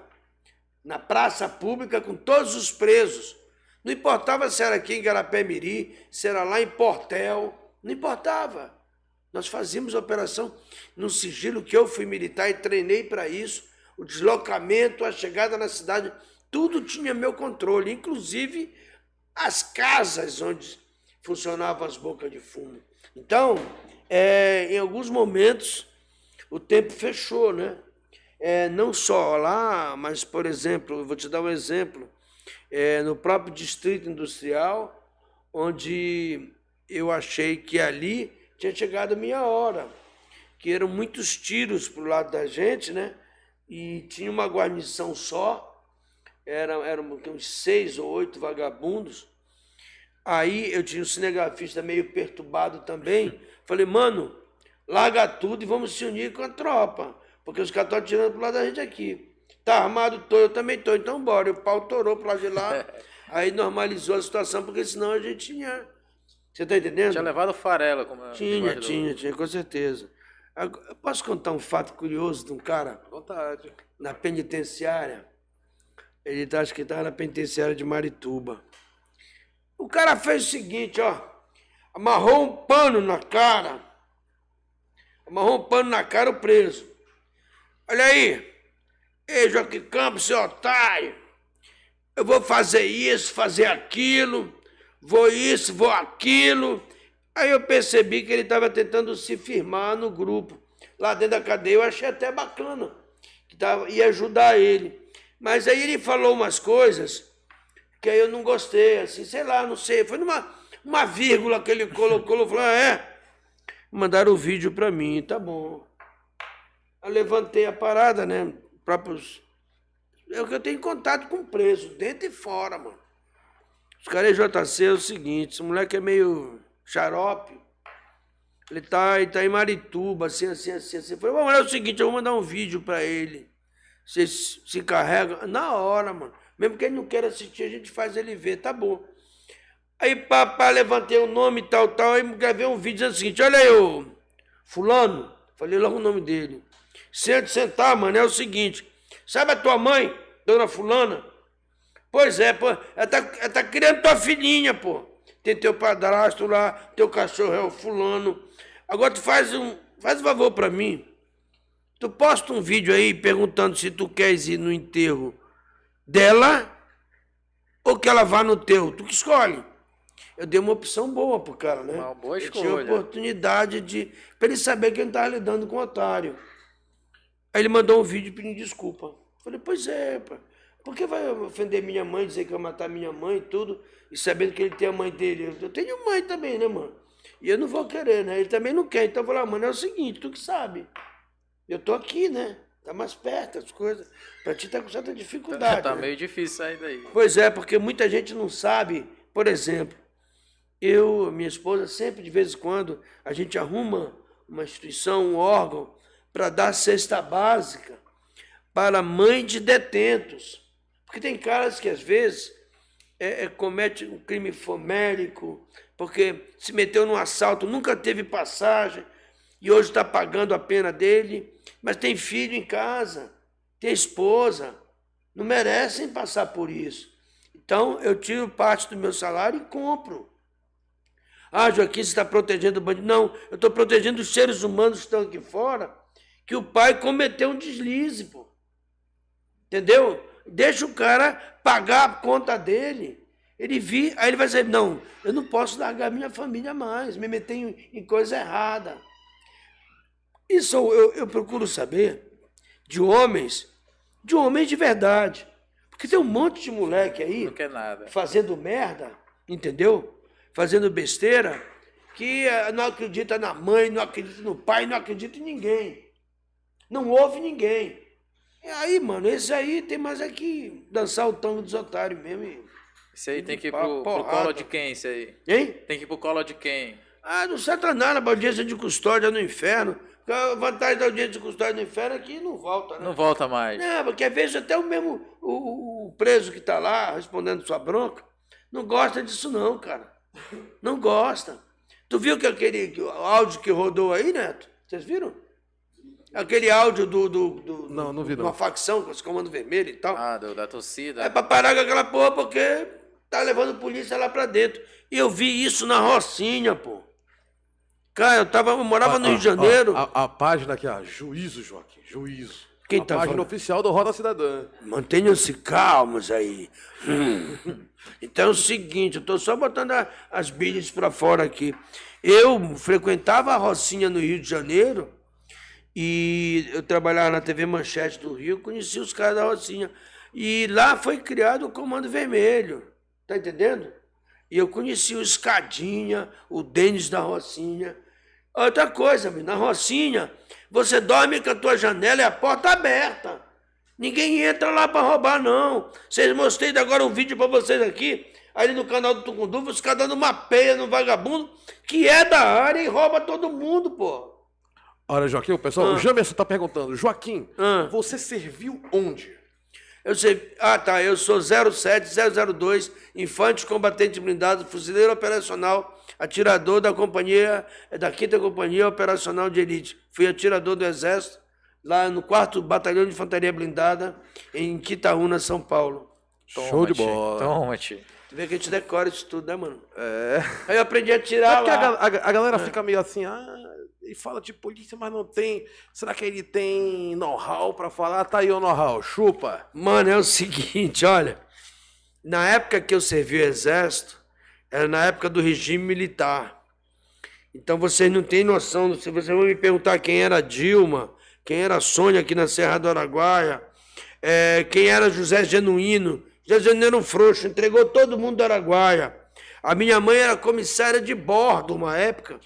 na praça pública com todos os presos. Não importava se era aqui em Garapé-Miri, se era lá em Portel, não importava. Nós fazíamos operação num sigilo que eu fui militar e treinei para isso. O deslocamento, a chegada na cidade, tudo tinha meu controle, inclusive as casas onde funcionavam as bocas de fumo. Então, é, em alguns momentos, o tempo fechou, né? É, não só lá, mas, por exemplo, vou te dar um exemplo, é, no próprio Distrito Industrial, onde eu achei que ali tinha chegado a minha hora, que eram muitos tiros para o lado da gente, né? E tinha uma guarnição só, eram, eram uns seis ou oito vagabundos. Aí eu tinha um cinegrafista meio perturbado também. Falei, mano, larga tudo e vamos se unir com a tropa. Porque os caras estão atirando pro lado da gente aqui. Tá armado, tô, eu também tô, então bora. E o pau torou pro lado de lá. Aí normalizou a situação, porque senão a gente tinha. Você tá entendendo? tinha levado o farelo como Tinha, debaixo do- tinha, tinha, com certeza. Eu Posso contar um fato curioso de um cara À vontade. na penitenciária? Ele tá, acho que estava na penitenciária de Marituba. O cara fez o seguinte, ó. Amarrou um pano na cara. Amarrou um pano na cara o preso. Olha aí. Ei, Joaquim Campos, seu otário, eu vou fazer isso, fazer aquilo, vou isso, vou aquilo. Aí eu percebi que ele estava tentando se firmar no grupo. Lá dentro da cadeia eu achei até bacana, que tava, ia ajudar ele. Mas aí ele falou umas coisas que aí eu não gostei, assim, sei lá, não sei. Foi numa uma vírgula que ele colocou, falei, ah, é? Mandaram o vídeo para mim, tá bom. Eu levantei a parada, né? Próprios. É o que eu tenho contato com preso, dentro e fora, mano. Os caras JC é o seguinte, esse moleque é meio xarope. Ele tá, ele tá em Marituba, assim, assim, assim, assim. Eu falei, vamos, é o seguinte, eu vou mandar um vídeo para ele. Você se carrega na hora, mano. Mesmo que ele não queira assistir, a gente faz ele ver, tá bom. Aí, papá, levantei o nome tal, tal, aí gravei um vídeo dizendo o seguinte, olha aí, ô, fulano, falei logo o nome dele. Senta, sentar, mano, é o seguinte, sabe a tua mãe, dona fulana? Pois é, pô, ela tá, ela tá criando tua filhinha, pô. Tem teu padrasto lá, teu cachorro é o fulano. Agora tu faz um, faz um favor pra mim. Tu posta um vídeo aí perguntando se tu queres ir no enterro dela ou que ela vá no teu. Tu que escolhe. Eu dei uma opção boa pro cara, né? Uma boa escolha. Eu tinha oportunidade de. pra ele saber que ele não tava lidando com um otário. Aí ele mandou um vídeo pedindo desculpa. Falei, pois é, pá. Por que vai ofender minha mãe, dizer que vai matar minha mãe e tudo, e sabendo que ele tem a mãe dele? Eu tenho mãe também, né, mano? E eu não vou querer, né? Ele também não quer. Então eu falei, ah, mano, é o seguinte, tu que sabe. Eu tô aqui, né? Tá mais perto as coisas. Pra ti tá com certa dificuldade. Tá né? meio difícil sair daí. Pois é, porque muita gente não sabe, por exemplo, eu, minha esposa, sempre de vez em quando, a gente arruma uma instituição, um órgão, para dar cesta básica para mãe de detentos. Porque tem caras que às vezes é, é, comete um crime fomérico, porque se meteu num assalto, nunca teve passagem, e hoje está pagando a pena dele, mas tem filho em casa, tem esposa, não merecem passar por isso. Então eu tiro parte do meu salário e compro. Ah, Joaquim, você está protegendo o bandido. Não, eu estou protegendo os seres humanos que estão aqui fora, que o pai cometeu um deslize, pô. Entendeu? Deixa o cara pagar a conta dele. Ele vi, aí ele vai dizer, não, eu não posso largar minha família mais, me meter em, em coisa errada. Isso eu, eu procuro saber de homens, de homens de verdade. Porque tem um monte de moleque aí fazendo merda, entendeu? Fazendo besteira, que eh, não acredita na mãe, não acredita no pai, não acredita em ninguém. Não ouve ninguém. E aí, mano, esse aí tem mais aqui dançar o tango dos otários mesmo. e- Isso aí tem que ir pro, pro colo de quem, isso aí? Hein? Tem que ir pro colo de quem? Ah, do Satanás, na audiência de custódia no inferno. A vantagem da audiência de custódia no inferno é que não volta, né? Não volta mais. Não, porque às vezes até o mesmo o, o- preso que está lá respondendo sua bronca não gosta disso não, cara. Não gosta. Tu viu que aquele que- o áudio que rodou aí, Neto? Vocês viram? Aquele áudio do, do, do- Não, não vi, de não. uma facção com esse comando vermelho e tal. Ah, do- da torcida. É pra parar com aquela porra porque tá levando polícia lá pra dentro. E eu vi isso na Rocinha, pô. Cara, eu, tava, eu morava no Ó, Rio de Janeiro. A, a página aqui, ó, Juízo, Joaquim, Juízo. Quem a tá página falando? oficial do Roda Cidadã. Mantenham-se calmos aí. Hum. Então é o seguinte, eu estou só botando a- as bilhas para fora aqui. Eu frequentava a Rocinha no Rio de Janeiro e eu trabalhava na TV Manchete do Rio, conheci os caras da Rocinha. E lá foi criado o Comando Vermelho, tá entendendo? E eu conheci o Escadinha, o Denis da Rocinha. Outra coisa, na Rocinha, você dorme com a tua janela e a porta aberta. Ninguém entra lá para roubar, não. Vocês mostrei agora um vídeo para vocês aqui, ali no canal do Tucunduva, os caras dando uma peia no vagabundo que é da área e rouba todo mundo, pô. Olha, Joaquim, o pessoal, Ah. o Jamerson tá perguntando, Joaquim, Ah. você serviu onde? Eu sei. Ah, tá. Eu sou 07002, infante combatente blindado, fuzileiro operacional, atirador da companhia, é da 5 Companhia Operacional de Elite. Fui atirador do Exército, lá no 4 Batalhão de Infantaria Blindada, em Quitaúna, São Paulo. Show de bola. Toma-te. Tu vê que a gente decora isso tudo, né, mano? É. Aí eu aprendi a É tirar porque a, lá. a ga- a galera fica meio assim, ah, ele fala de polícia, mas não tem. Será que ele tem know-how pra falar? Tá aí o know-how, chupa. Mano, é o seguinte, olha. Na época que eu servi o exército, era na época do regime militar. Então vocês não têm noção. Se vocês vão me perguntar quem era Dilma, quem era Sônia aqui na Serra do Araguaia, é, quem era José Genuíno. José Genuíno era um frouxo, entregou todo mundo do Araguaia. A minha mãe era comissária de bordo, uma época,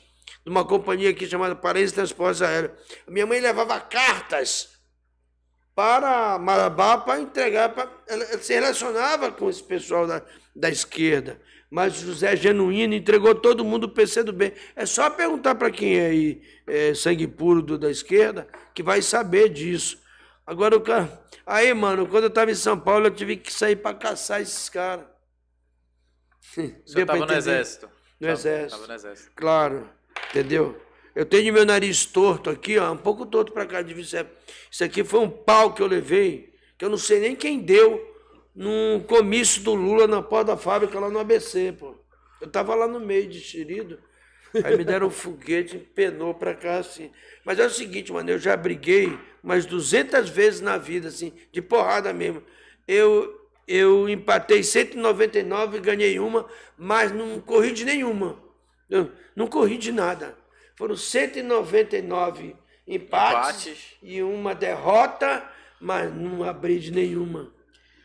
de uma companhia aqui chamada Paris Transportes Aéreos. Minha mãe levava cartas para Marabá para entregar. Para... Ela, se relacionava com esse pessoal da, da esquerda. Mas José Genuíno entregou todo mundo o PC do bem. É só perguntar para quem é aí, é, sangue puro do, da esquerda, que vai saber disso. Agora o cara. Aí, mano, quando eu estava em São Paulo, eu tive que sair para caçar esses caras. Você estava no exército. No exército. Tava no exército. Claro, entendeu? Eu tenho meu nariz torto aqui, ó, um pouco torto para cá de Vicente. Isso aqui foi um pau que eu levei, que eu não sei nem quem deu, num comício do Lula na porta da fábrica lá no ABC, pô. Eu tava lá no meio de xerido, aí me deram um foguete, penou para cá assim. Mas é o seguinte, mano, eu já briguei umas 200 vezes na vida, assim, de porrada mesmo. Eu, eu empatei 199 e ganhei uma, mas não corri de nenhuma. Eu não corri de nada. Foram 199 empates, Empates. e uma derrota, mas não abri de nenhuma.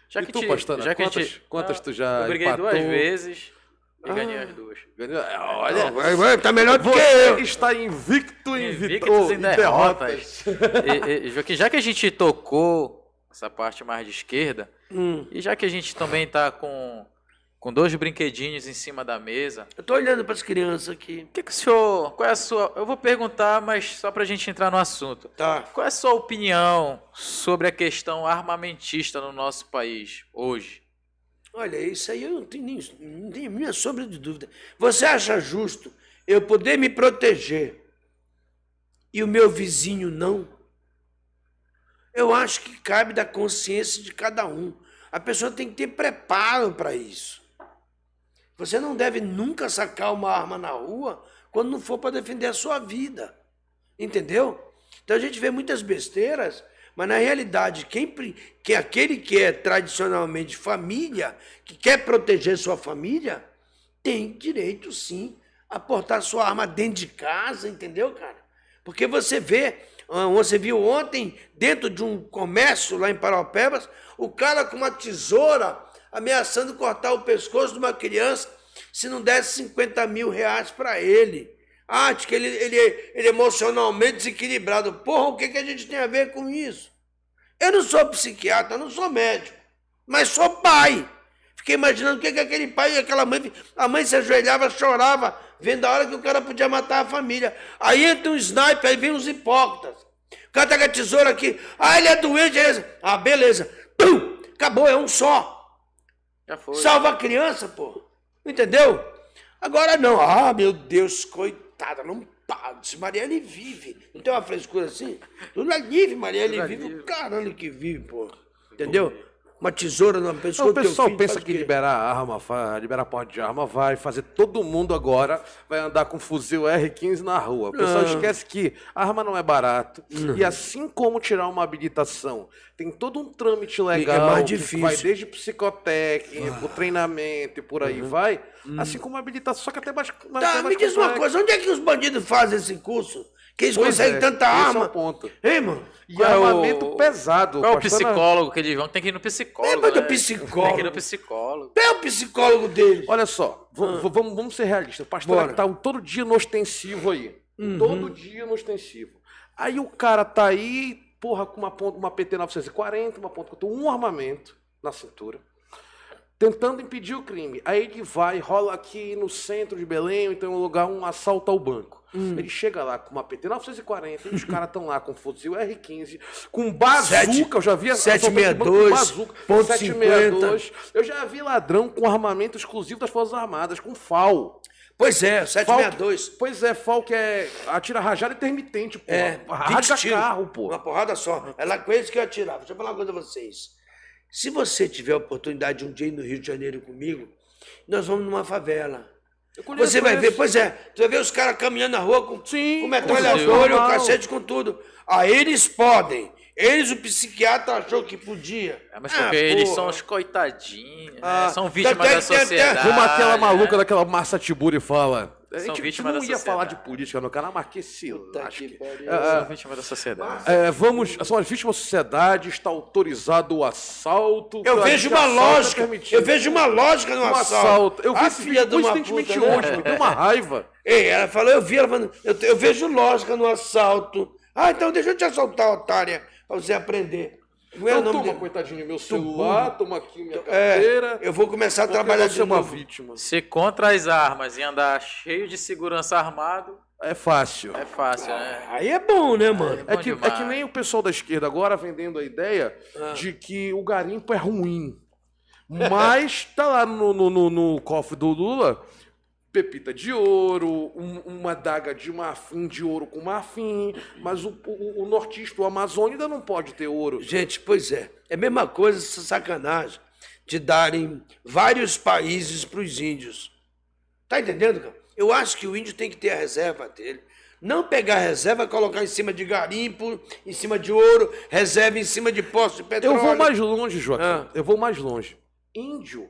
Já e que, tu, te- Pastana, já que a quantas, gente- quantas Ah, tu já Eu briguei empatou? duas vezes e Ah. ganhei as duas. É, Olha, Não, vai, vai, tá melhor do que você eu. está invicto vitô- em em derrotas. derrotas. E, e, Joaquim, já que a gente tocou essa parte mais de esquerda, Hum, e já que a gente também tá com, com dois brinquedinhos em cima da mesa, eu tô olhando para as crianças aqui. o que, que o senhor. Qual é a sua. Eu vou perguntar, mas só pra gente entrar no assunto. Tá. Qual é a sua opinião sobre a questão armamentista no nosso país hoje? Olha, isso aí eu não tenho, nem, não tenho minha sombra de dúvida. Você acha justo eu poder me proteger e o meu vizinho não? Eu acho que cabe da consciência de cada um. A pessoa tem que ter preparo para isso. Você não deve nunca sacar uma arma na rua quando não for para defender a sua vida. Entendeu? Então a gente vê muitas besteiras, mas na realidade, quem, que aquele que é tradicionalmente família, que quer proteger sua família, tem direito sim a portar sua arma dentro de casa, entendeu, cara? Porque você vê, ah, você viu ontem, dentro de um comércio lá em Paraupebas, o cara com uma tesoura ameaçando cortar o pescoço de uma criança se não desse 50 mil reais para ele. Ah, acho que ele, ele, ele é emocionalmente desequilibrado. Porra, o que, que a gente tem a ver com isso? Eu não sou psiquiatra, não sou médico, mas sou pai. Fiquei imaginando o que, que aquele pai e aquela mãe. A mãe se ajoelhava, chorava, vendo a hora que o cara podia matar a família. Aí entra um sniper, aí vem os hipócritas. O cara tá com a tesoura aqui. Ah, ele é doente, beleza. Ah, beleza. Pum! Acabou, é um só. Já foi. Salva a criança, pô. Entendeu? Agora não. Ah, meu Deus, coitada, não para. Se Marielle vive. Não tem uma frescura assim? Tudo é vive, Marielle Tudo é vive. vive. O caralho que vive, pô. Entendeu? Uma tesoura na pessoa Não, o pessoal filho, pensa que liberar arma, liberar porte de arma vai fazer todo mundo agora vai andar com fuzil R15 na rua. O pessoal Não. esquece que arma não é barato. E assim como tirar uma habilitação, tem todo um trâmite legal mais que difícil. vai desde psicotécnico, treinamento e por aí vai, assim como habilitação, só que até mais, mais, Tá, até me mais diz uma complexo. coisa, onde é que os bandidos fazem esse curso? Que eles Pois conseguem é, tanta esse é arma? o ponto. Hein, mano? E Qual é o- armamento pesado. Qual é o Pastana- psicólogo que eles vão? Tem que ir no psicólogo. Lembra do né? psicólogo? Tem que ir no psicólogo. É o psicólogo deles? Olha só, v- vamos, vamos ser realistas. O pastor Ah. Bora. tá todo dia no ostensivo aí. Uhum. Todo dia no ostensivo. Aí o cara tá aí, porra, com uma, ponta, uma PT 940, uma ponta um armamento na cintura, tentando impedir o crime. Aí ele vai, rola aqui no centro de Belém, então um lugar, um assalto ao banco. Hum. Ele chega lá com uma PT 940 e os caras estão lá com fuzil R15, com bazuca, eu já vi assalto ao banco com 762, bazuca, ponto 762. Eu já vi ladrão com armamento exclusivo das Forças Armadas, com FAL. Pois é, FAL 762. Pois é, FAL que é atira rajada intermitente, pô. É, 20 Rasga carro, pô. Uma porrada só. É lá com eles que eu atirava. Deixa eu falar uma coisa a vocês. Se você tiver a oportunidade de um dia ir no Rio de Janeiro comigo, nós vamos numa favela. Você vai ver, pois é, tu vai ver os caras caminhando na rua com, Sim, com metralhadora, o cacete com tudo. Aí eles podem. Eles, o psiquiatra achou que podia. É, mas Ah, porque eles porra. são os coitadinhos, né? Ah, são vítimas tem- da tem- tem- sociedade. Como aquela né? maluca daquela Massa Tiburi fala. A gente vítimas não da ia falar de política no canal, mas que se Puta lasque. que pariu. São vítimas da sociedade. É, vamos, são as vítimas da sociedade, está autorizado o assalto. Eu vejo uma lógica. permitido. Eu vejo uma lógica no um assalto. assalto. Eu vi a esse filha vídeo de uma coincidentemente puta, né? hoje, me deu uma raiva. Ei, ela falou, eu vi, ela falando, eu, eu vejo lógica no assalto. Ah, então deixa eu te assaltar, otária, pra você aprender. Não é o Então nome toma, dele. coitadinho, meu celular, toma aqui minha É, carteira. eu vou começar a trabalhar você de é uma vítima. Se contra as armas e andar cheio de segurança armado, É fácil. é fácil, né? Aí é bom, né, mano? É Bom que, é que nem o pessoal da esquerda agora vendendo a ideia Ah. de que o garimpo é ruim. Mas tá lá no, no, no- no cofre do Lula pepita de ouro, um- uma daga de marfim de ouro com marfim, mas o, o, o nortista, o Amazônia ainda não pode ter ouro. Gente, pois é. É a mesma coisa essa sacanagem de darem vários países para os índios. Tá entendendo, cara? Eu acho que o índio tem que ter a reserva dele. Não pegar a reserva, colocar em cima de garimpo, em cima de ouro, reserva em cima de poços de petróleo. Eu vou mais longe, Joaquim. Ah. Eu vou mais longe. Índio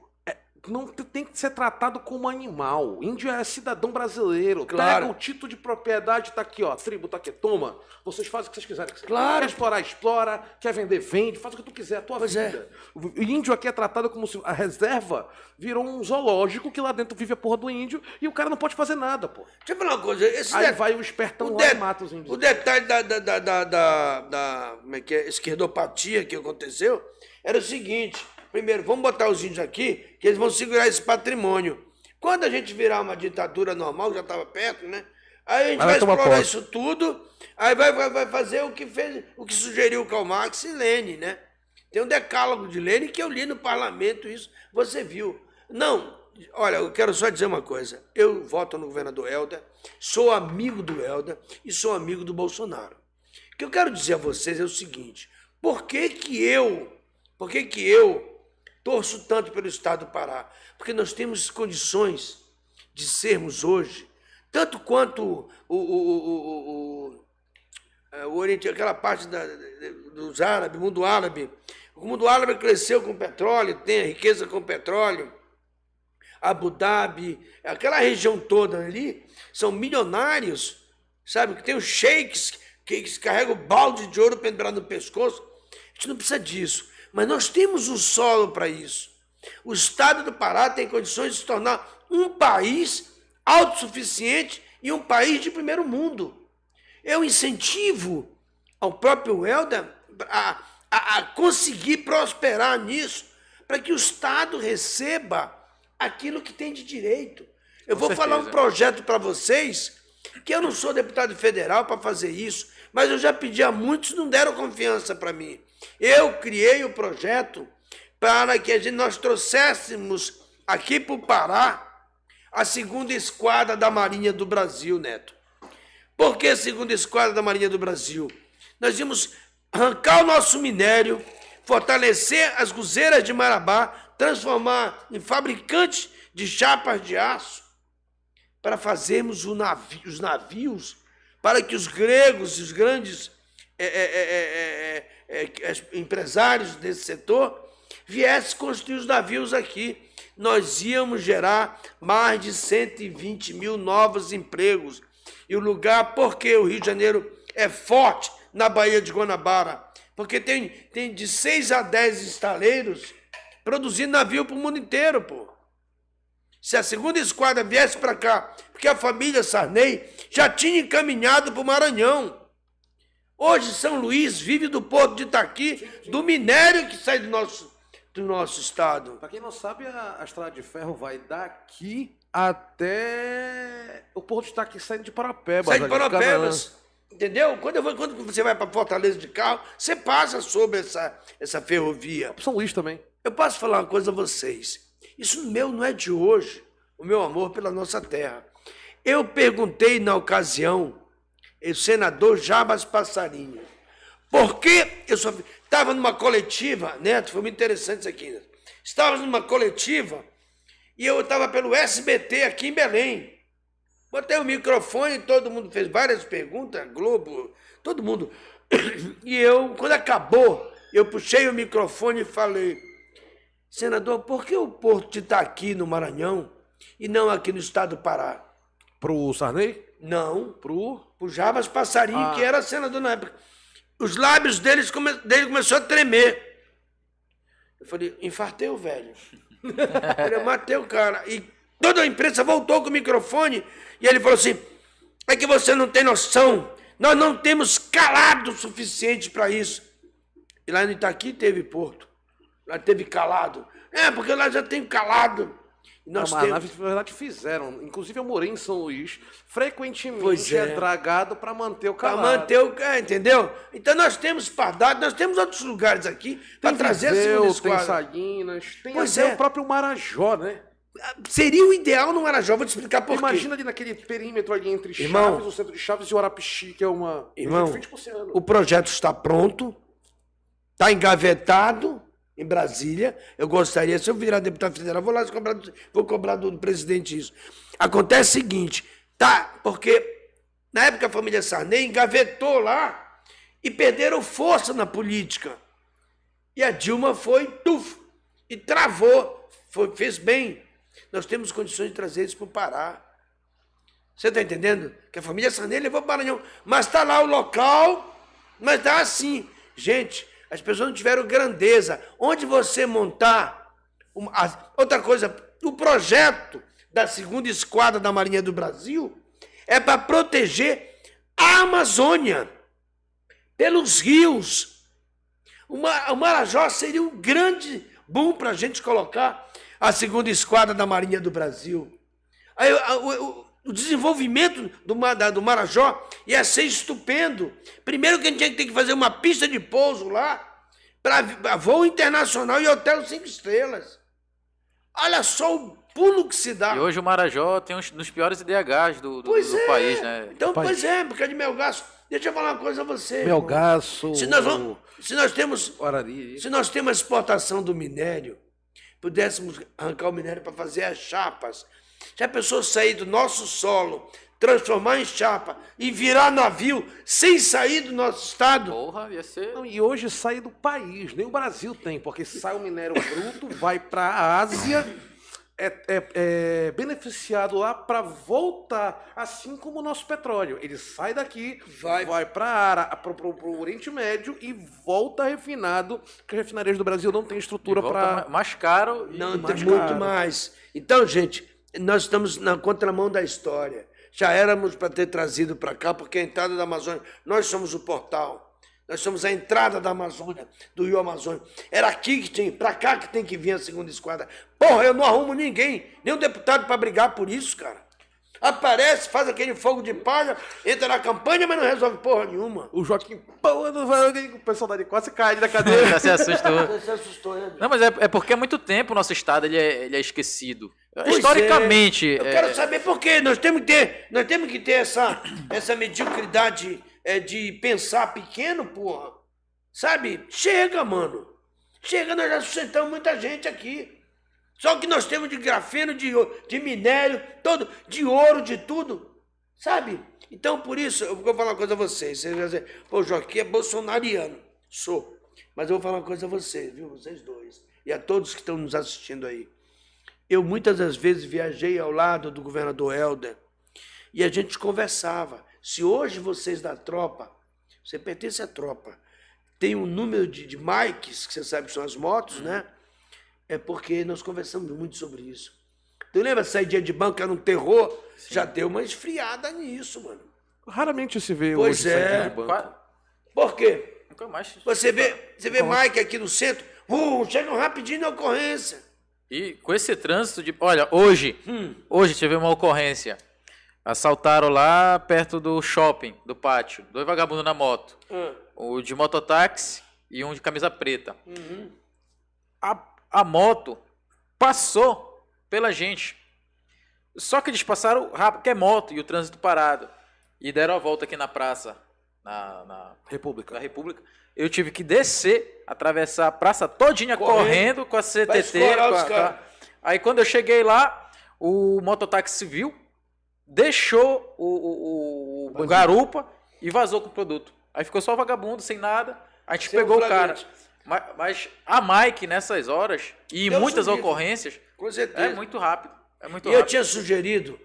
não te- tem que ser tratado como animal. Índio é cidadão brasileiro. Claro. Pega o título de propriedade, tá aqui, ó. Tribo tá aqui, toma. Vocês fazem o que vocês quiserem. Claro. Quer explorar, explora. Quer vender, vende. Faz o que tu quiser, a tua Pois é. vida. O índio aqui é tratado como se a reserva virou um zoológico que lá dentro vive a porra do índio e o cara não pode fazer nada, pô. Deixa eu falar uma coisa. Esse Aí det- vai o espertão o, lá de- e mata os o índios. detalhe da, da, da, da, da- da- como é que é, esquerdopatia que aconteceu era o seguinte: primeiro, vamos botar os índios aqui, que eles vão segurar esse patrimônio. Quando a gente virar uma ditadura normal, já estava perto, né? Aí a gente vai vai explorar posse. isso tudo, aí vai, vai, vai fazer o que fez, o que sugeriu Karl Marx e Lenin, né? Tem um decálogo de Lenin que eu li no parlamento, isso você viu. Não, olha, eu quero só dizer uma coisa. Eu voto no governador Helder, sou amigo do Helder e sou amigo do Bolsonaro. O que eu quero dizer a vocês é o seguinte: por que, que eu, por que, que eu torço tanto pelo Estado do Pará? Porque nós temos condições de sermos hoje, tanto quanto o, o, o, o- é, Oriente, aquela parte da- dos árabes, mundo árabe. O mundo árabe cresceu com petróleo, tem a riqueza com petróleo. Abu Dhabi, aquela região toda ali, são milionários, sabe? Que tem os sheiks que, que carregam balde de ouro pendurado no pescoço. A gente não precisa disso. Mas nós temos o solo para isso. O estado do Pará tem condições de se tornar um país autossuficiente e um país de primeiro mundo. Eu incentivo ao próprio Helder a, a- a conseguir prosperar nisso, para que o Estado receba aquilo que tem de direito. Eu Com vou falar um certeza. projeto para vocês, que eu não sou deputado federal para fazer isso, mas eu já pedi a muitos, não deram confiança para mim. Eu criei o projeto para que a gente, nós trouxéssemos aqui para o Pará a segunda esquadra da Marinha do Brasil, Neto. Por que a segunda esquadra da Marinha do Brasil? Nós íamos arrancar o nosso minério, fortalecer as guzeiras de Marabá, transformar em fabricantes de chapas de aço, para fazermos o navi- os navios, para que os gregos os grandes é, é, é, é, é, empresários desse setor viessem construir os navios aqui. Nós íamos gerar mais de 120 mil novos empregos. E o lugar, porque o Rio de Janeiro é forte na Baía de Guanabara, porque tem, tem de 6 a 10 estaleiros produzindo navio para o mundo inteiro, pô. Se a segunda esquadra viesse para cá, porque a família Sarney já tinha encaminhado para o Maranhão. Hoje São Luís vive do porto de Itaqui, do minério que sai do nosso, do nosso estado. Pra quem não sabe, a, a estrada de ferro vai daqui até o Porto de Itaqui saindo de Parapebas. Sai de. Paropebas. Entendeu? Quando, eu vou- quando você vai para Fortaleza de carro, você passa sobre essa, essa ferrovia. São Luís também. Eu posso falar uma coisa a vocês. Isso meu não é de hoje, o meu amor pela nossa terra. Eu perguntei na ocasião, o senador Jabas Passarinho, por que eu só estava numa coletiva, Neto, foi muito interessante isso aqui. Estávamos numa coletiva E eu estava pelo SBT aqui em Belém. Botei o microfone, todo mundo fez várias perguntas, Globo, todo mundo. E eu, quando acabou, eu puxei o microfone e falei: Senador, por que o Porto de Itaqui, no Maranhão, e não aqui no estado do Pará? Pro Sarney? Não, Pro. o Jabas Passarinho, Ah. que era senador na época. Os lábios deles come... dele começou a tremer. Eu falei, infartei o velho. Eu matei o cara. E toda a imprensa voltou com o microfone e ele falou assim: é que você não tem noção. Nós não temos calado o suficiente para isso. E lá no Itaqui teve porto. Lá teve calado. É, porque lá já tem calado. E Não, nós mas na temos. verdade fizeram. Inclusive eu morei em São Luís. Frequentemente é. é. dragado para manter o Para calado. manter o. é, entendeu? Então nós temos Pardado, nós temos outros lugares aqui para trazer Viseu, segunda tem. Salinas, tem Pois até é. o próprio Marajó, né? Seria o ideal no Marajó, vou te explicar por Imagina ali naquele perímetro ali entre Irmão. Chaves, o centro de Chaves e Orapixi, que é uma. Irmão, quê? O projeto está pronto, está engavetado em Brasília. Eu gostaria, se eu virar deputado federal, vou lá cobrar, vou cobrar do presidente isso. Acontece o seguinte, tá? Porque na época a família Sarney engavetou lá e perderam força na política. E a Dilma foi, tuf, e travou, foi, fez bem. Nós temos condições de trazer isso para o Pará. Você está entendendo? Que a família Sarney levou para o Maranhão. Mas está lá o local, mas está assim. Gente, as pessoas não tiveram grandeza. Onde você montar. uma- as- outra coisa, o projeto da segunda esquadra da Marinha do Brasil é para proteger a Amazônia pelos rios. O Ma- o Marajó seria um grande boom para a gente colocar a segunda esquadra da Marinha do Brasil. Aí, a- o, o- desenvolvimento do, da- do Marajó ia ser estupendo. Primeiro que a gente tinha que ter que fazer uma pista de pouso lá para voo internacional e hotel cinco estrelas. Olha só o pulo que se dá. E hoje o Marajó tem um dos piores IDHs do, do, Pois do é. país, né? Então, País. pois é, porque é de Melgaço. Deixa eu falar uma coisa a você. Melgaço, Se nós, vamos, se nós temos Guarari. se nós temos a exportação do minério, pudéssemos arrancar o minério para fazer as chapas. Já pensou sair do nosso solo, transformar em chapa e virar navio sem sair do nosso estado? Porra, ia ser. Não, e hoje sai do país, nem o Brasil tem, porque sai o minério bruto, vai para a Ásia, é, é- é beneficiado lá para voltar, assim como o nosso petróleo. Ele sai daqui, Vai- vai, para o Oriente Médio e volta refinado, porque as refinarias do Brasil não têm estrutura para. ma- mais caro. e- Não, tem mais muito caro. mais. Então, gente, nós estamos na contramão da história. Já éramos para ter trazido para cá, porque a entrada da Amazônia, nós somos o portal. Nós somos a entrada da Amazônia, do Rio Amazônia. Era aqui que tinha, para cá que tem que vir a segunda esquadra. Porra, eu não arrumo ninguém, nenhum deputado para brigar por isso, cara. Aparece, faz aquele fogo de palha, entra na campanha, mas não resolve porra nenhuma. O Joaquim, pô, não vai- o pessoal da quase cai da cadeira. Já se assustou. Você assustou ele. Não, mas é, é porque há muito tempo o nosso estado ele é, ele é esquecido. Pois Historicamente. é. Eu é- quero saber por quê. Nós temos que ter, nós temos que ter essa, essa mediocridade é, de pensar pequeno, porra. Sabe? Chega, mano. Chega, nós já sustentamos muita gente aqui. Só que nós temos de grafeno, de, de minério, todo, de ouro, de tudo. Sabe? Então, por isso, eu vou falar uma coisa a vocês. Vocês vão dizer, pô, Joaquim é bolsonariano. Sou. Mas eu vou falar uma coisa a vocês, viu? Vocês dois. E a todos que estão nos assistindo aí. Eu muitas das vezes viajei ao lado do governador Helder e a gente conversava. Se hoje vocês da tropa, você pertence à tropa, tem um número de, de mics, que você sabe que são as motos, né? É porque nós conversamos muito sobre isso. Tu lembra saída de banco era um terror? Já deu uma esfriada nisso, mano. Raramente se vê Pois hoje é. saída de banco. Por quê? Nunca mais. Você vê, você vê Mike aqui no centro, uh, chegam rapidinho na ocorrência. E com esse trânsito de. Olha, hoje, Hum. hoje tive uma ocorrência. Assaltaram lá perto do shopping, do pátio. Dois vagabundos na moto. Ah, O de mototáxi e um de camisa preta. uhum. A, a moto passou pela gente. Só que eles passaram rápido, que é moto, e o trânsito parado. E deram a volta aqui na praça, na, na República. da República. Eu tive que descer, atravessar a praça todinha Correndo. correndo, com a CTT. com a- caras. Aí quando eu cheguei lá, o mototáxi viu, deixou o, o, o, o garupa e vazou com o produto. Aí ficou só vagabundo, sem nada. A gente pegou o cara. flagrante. Mas, mas a Mike, nessas horas, e em muitas ocorrências, Com certeza. é muito rápido. É muito E eu rápido. tinha sugerido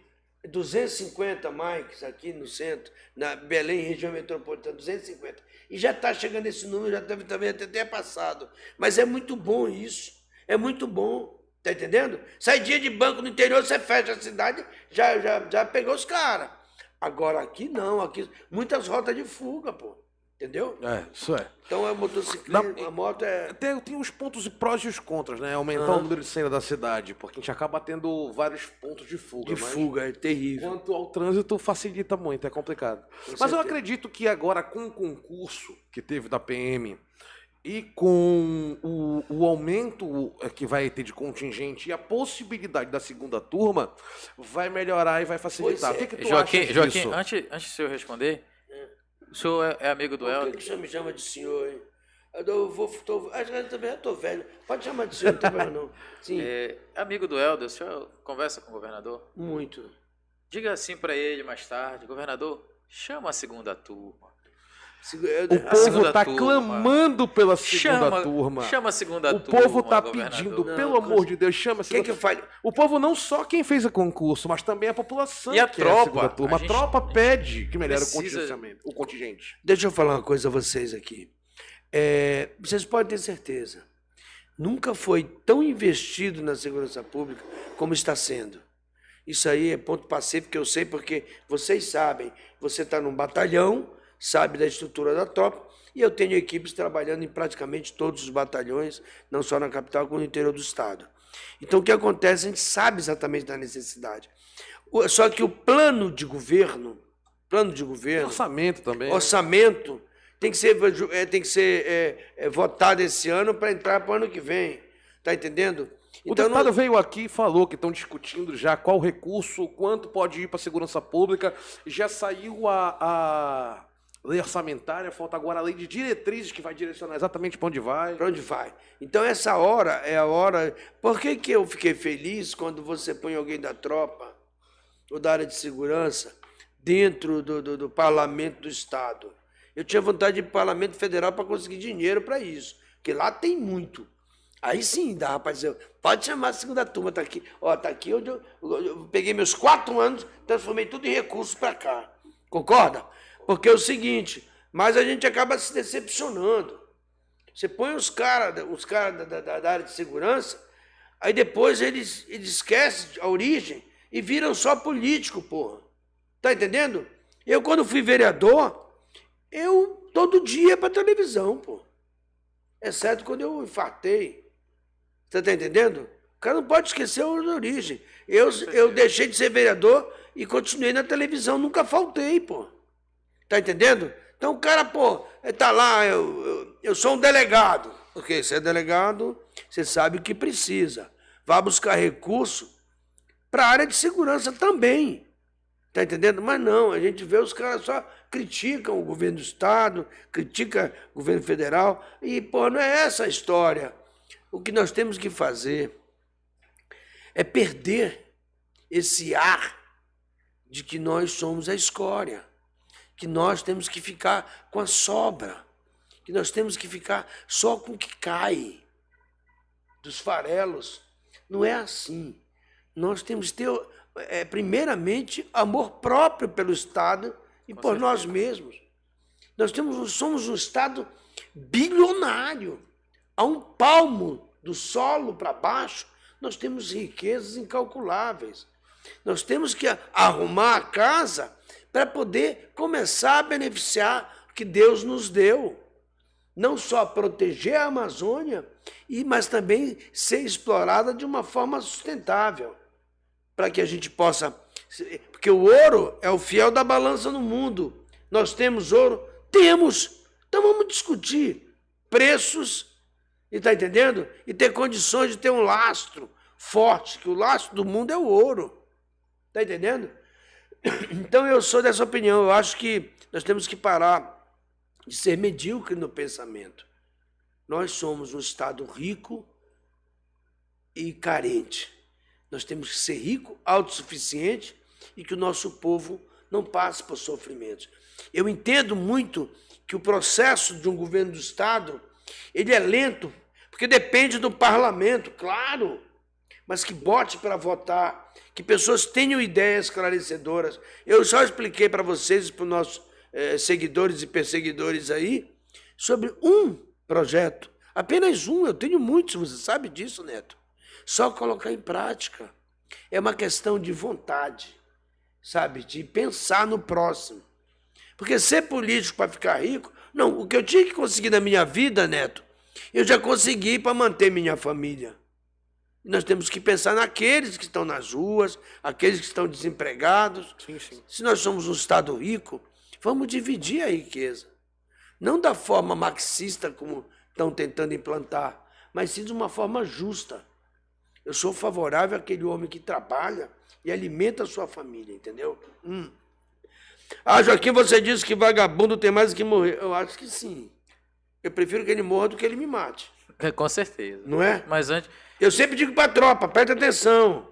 250 mics aqui no centro, na Belém, região metropolitana, 250. E já está chegando esse número, já deve também até ter passado. Mas é muito bom isso. É muito bom. Tá entendendo? Sai dia de banco no interior, você fecha a cidade, já, já, já pegou os caras. Agora aqui não, aqui muitas rotas de fuga, pô. Entendeu? É, isso é. Então a motocicleta, Na- a moto é. Tem, tem os pontos e prós e os contras, né? Aumentar Aham. o número de senha da cidade, porque a gente acaba tendo vários pontos de fuga. De mas fuga, é terrível. Quanto ao trânsito, facilita muito, é complicado. Mas eu certeza. acredito que agora, com o concurso que teve da PM e com o, o aumento eh, que vai ter de contingente e a possibilidade da segunda turma, vai melhorar e vai facilitar. Pois O é. que, que tu Joaquim, Joaquim antes, antes do senhor responder, o senhor é, é amigo do Por que, Helder? que o senhor me chama de senhor, hein? Eu vou, tô, acho que eu também já tô velho. Pode chamar de senhor, não tem problema não. Sim, É, amigo do Helder, o senhor conversa com o governador? muito. Diga assim pra ele mais tarde, governador, chama a segunda turma. Eu- O a povo tá turma. clamando pela segunda Chama, turma. chama a segunda o turma. povo tá governador. pedindo, Não, pelo amor de Deus, chama a segunda que fale? O povo não só quem fez o concurso, mas também a população. E a tropa. segunda turma. A A, gente- tropa pede que melhore o precisa- contingenciamento, o contingente. Deixa eu falar uma coisa a vocês aqui. É, vocês podem ter certeza. Nunca foi tão investido na segurança pública como está sendo. Isso aí é ponto pacífico que eu sei porque vocês sabem. Você está num batalhão, sabe da estrutura da tropa, e eu tenho equipes trabalhando em praticamente todos os batalhões, não só na capital, como no interior do estado. Então o que acontece? A gente sabe exatamente da necessidade. Só que o plano de governo, plano de governo, Orçamento também. né? orçamento tem que ser, é, tem que ser é, é, votado esse ano para entrar para o ano que vem. Tá entendendo? O deputado veio aqui e falou que estão discutindo já qual recurso, quanto pode ir para a segurança pública. Já saiu a, a lei orçamentária, falta agora a lei de diretrizes que vai direcionar exatamente para onde vai. Para onde vai? Então, essa hora é a hora. Por que, que eu fiquei feliz quando você põe alguém da tropa ou da área de segurança dentro do, do, do parlamento do Estado? Eu tinha vontade de ir para o parlamento federal para conseguir dinheiro para isso, porque lá tem muito. Aí sim dá, rapaz. Pode chamar a segunda turma, tá aqui. Ó, tá aqui onde eu, eu- eu peguei meus quatro anos, transformei tudo em recursos para cá. Concorda? Porque é o seguinte, mas a gente acaba se decepcionando. Você põe os caras os cara da, da- da área de segurança, aí depois eles, eles esquecem a origem e viram só político, porra. Tá entendendo? Eu, quando fui vereador, eu todo dia ia pra televisão, pô. Exceto quando eu infartei. Você tá entendendo? O cara não pode esquecer a origem. Eu, eu deixei de ser vereador e continuei na televisão, nunca faltei, pô. Tá entendendo? Então o cara, pô, ele tá lá, eu, eu, eu sou um delegado. Ok, você é delegado, você sabe o que precisa. Vá buscar recurso para a área de segurança também. Tá entendendo? Mas não, a gente vê os caras só criticam o governo do estado, critica o governo federal e, pô, não é essa a história. O que nós temos que fazer é perder esse ar de que nós somos a escória, que nós temos que ficar com a sobra, que nós temos que ficar só com o que cai dos farelos. Não é assim. Nós temos que ter, é, primeiramente, amor próprio pelo Estado e por nós mesmos. Nós temos, somos um Estado bilionário. A um palmo do solo para baixo, nós temos riquezas incalculáveis. Nós temos que arrumar a casa para poder começar a beneficiar o que Deus nos deu. Não só proteger a Amazônia, mas também ser explorada de uma forma sustentável, para que a gente possa. Porque o ouro é o fiel da balança no mundo. Nós temos ouro? Temos. Então vamos discutir preços, e está entendendo? E ter condições de ter um lastro forte, que o lastro do mundo é o ouro. Está entendendo? Então eu sou dessa opinião. Eu acho que nós temos que parar de ser medíocre no pensamento. Nós somos um Estado rico e carente. Nós temos que ser rico, autossuficiente e que o nosso povo não passe por sofrimentos. Eu entendo muito que o processo de um governo do Estado ele é lento, porque depende do parlamento, claro, mas que bote para votar, que pessoas tenham ideias esclarecedoras. Eu só expliquei para vocês, para os nossos eh, seguidores e perseguidores aí, sobre um projeto, apenas um, eu tenho muitos, você sabe disso, Neto. Só colocar em prática. É uma questão de vontade, sabe? De pensar no próximo. Porque ser político para ficar rico, não, o que eu tinha que conseguir na minha vida, Neto, eu já consegui para manter minha família. Nós temos que pensar naqueles que estão nas ruas, aqueles que estão desempregados. Sim, sim. Se nós somos um Estado rico, vamos dividir a riqueza. Não da forma marxista como estão tentando implantar, mas sim de uma forma justa. Eu sou favorável àquele homem que trabalha e alimenta a sua família, entendeu? Hum. Ah, Joaquim, você disse que vagabundo tem mais que morrer. Eu acho que sim. Eu prefiro que ele morra do que ele me mate. É, Com certeza. Não é? Mas antes. Eu sempre digo para a tropa, presta atenção.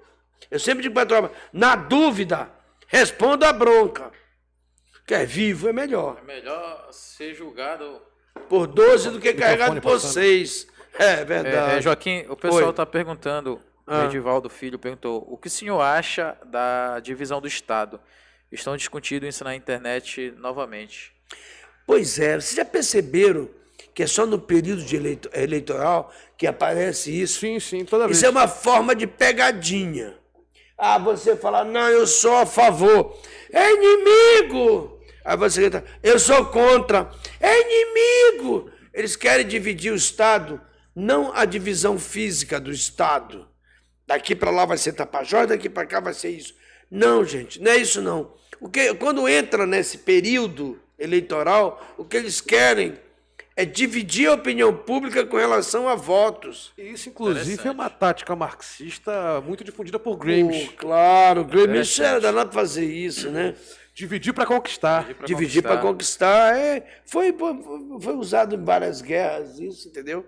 Eu sempre digo para a tropa, na dúvida, responda a bronca. Quer vivo é melhor. É melhor ser julgado. Por 12 do que carregado por passando. 6. É É, verdade. é, Joaquim, o pessoal está perguntando, o Ah. Edivaldo Filho perguntou, o que o senhor acha da divisão do Estado? Estão discutindo isso na internet novamente. Pois é, vocês já perceberam que é só no período de eleito- eleitoral que aparece isso? Sim, sim, toda vez. Isso é uma forma de pegadinha. Ah, você fala, não, eu sou a favor. É inimigo! Aí você grita, eu sou contra. É inimigo! Eles querem dividir o Estado, não a divisão física do Estado. Daqui para lá vai ser Tapajós, daqui para cá vai ser isso. Não, gente, não é isso não. O que, quando entra nesse período eleitoral, o que eles querem é dividir a opinião pública com relação a votos. Isso, inclusive, é uma tática marxista muito difundida por Gramsci. Pô, claro, Gramsci era danado pra fazer isso, né? Dividir para conquistar. Dividir para conquistar. É, foi, foi usado em várias guerras, isso, entendeu?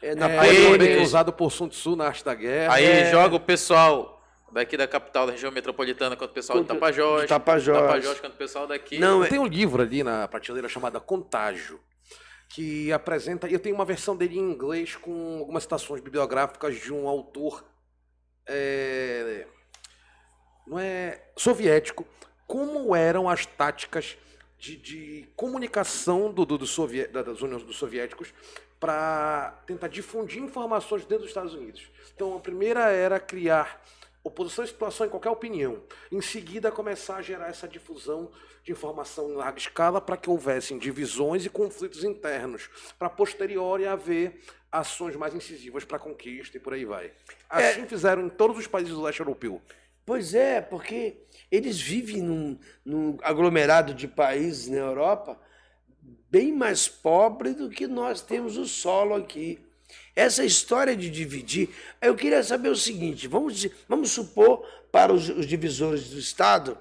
É, É, Napoleão, também usado por Sun Tzu na arte da guerra. Aí É. joga o pessoal daqui da capital da região metropolitana contra o pessoal de Contra- Tapajós. de Tapajós. Tapajós contra o pessoal daqui. Não, é, Tem um livro ali na prateleira chamada Contágio, que apresenta. Eu tenho uma versão dele em inglês com algumas citações bibliográficas de um autor. é, não é soviético. Como eram as táticas de, de comunicação do, do, do das Uniões dos Soviéticos para tentar difundir informações dentro dos Estados Unidos. Então, a primeira era criar oposição e situação em qualquer opinião. Em seguida, começar a gerar essa difusão de informação em larga escala para que houvessem divisões e conflitos internos, para posteriori haver ações mais incisivas para conquista e por aí vai. Assim fizeram em todos os países do leste europeu. Pois é, porque eles vivem num, num aglomerado de países na Europa bem mais pobre do que nós temos o solo aqui. Essa história de dividir. Eu queria saber o seguinte: vamos, vamos supor para os, os divisores do Estado,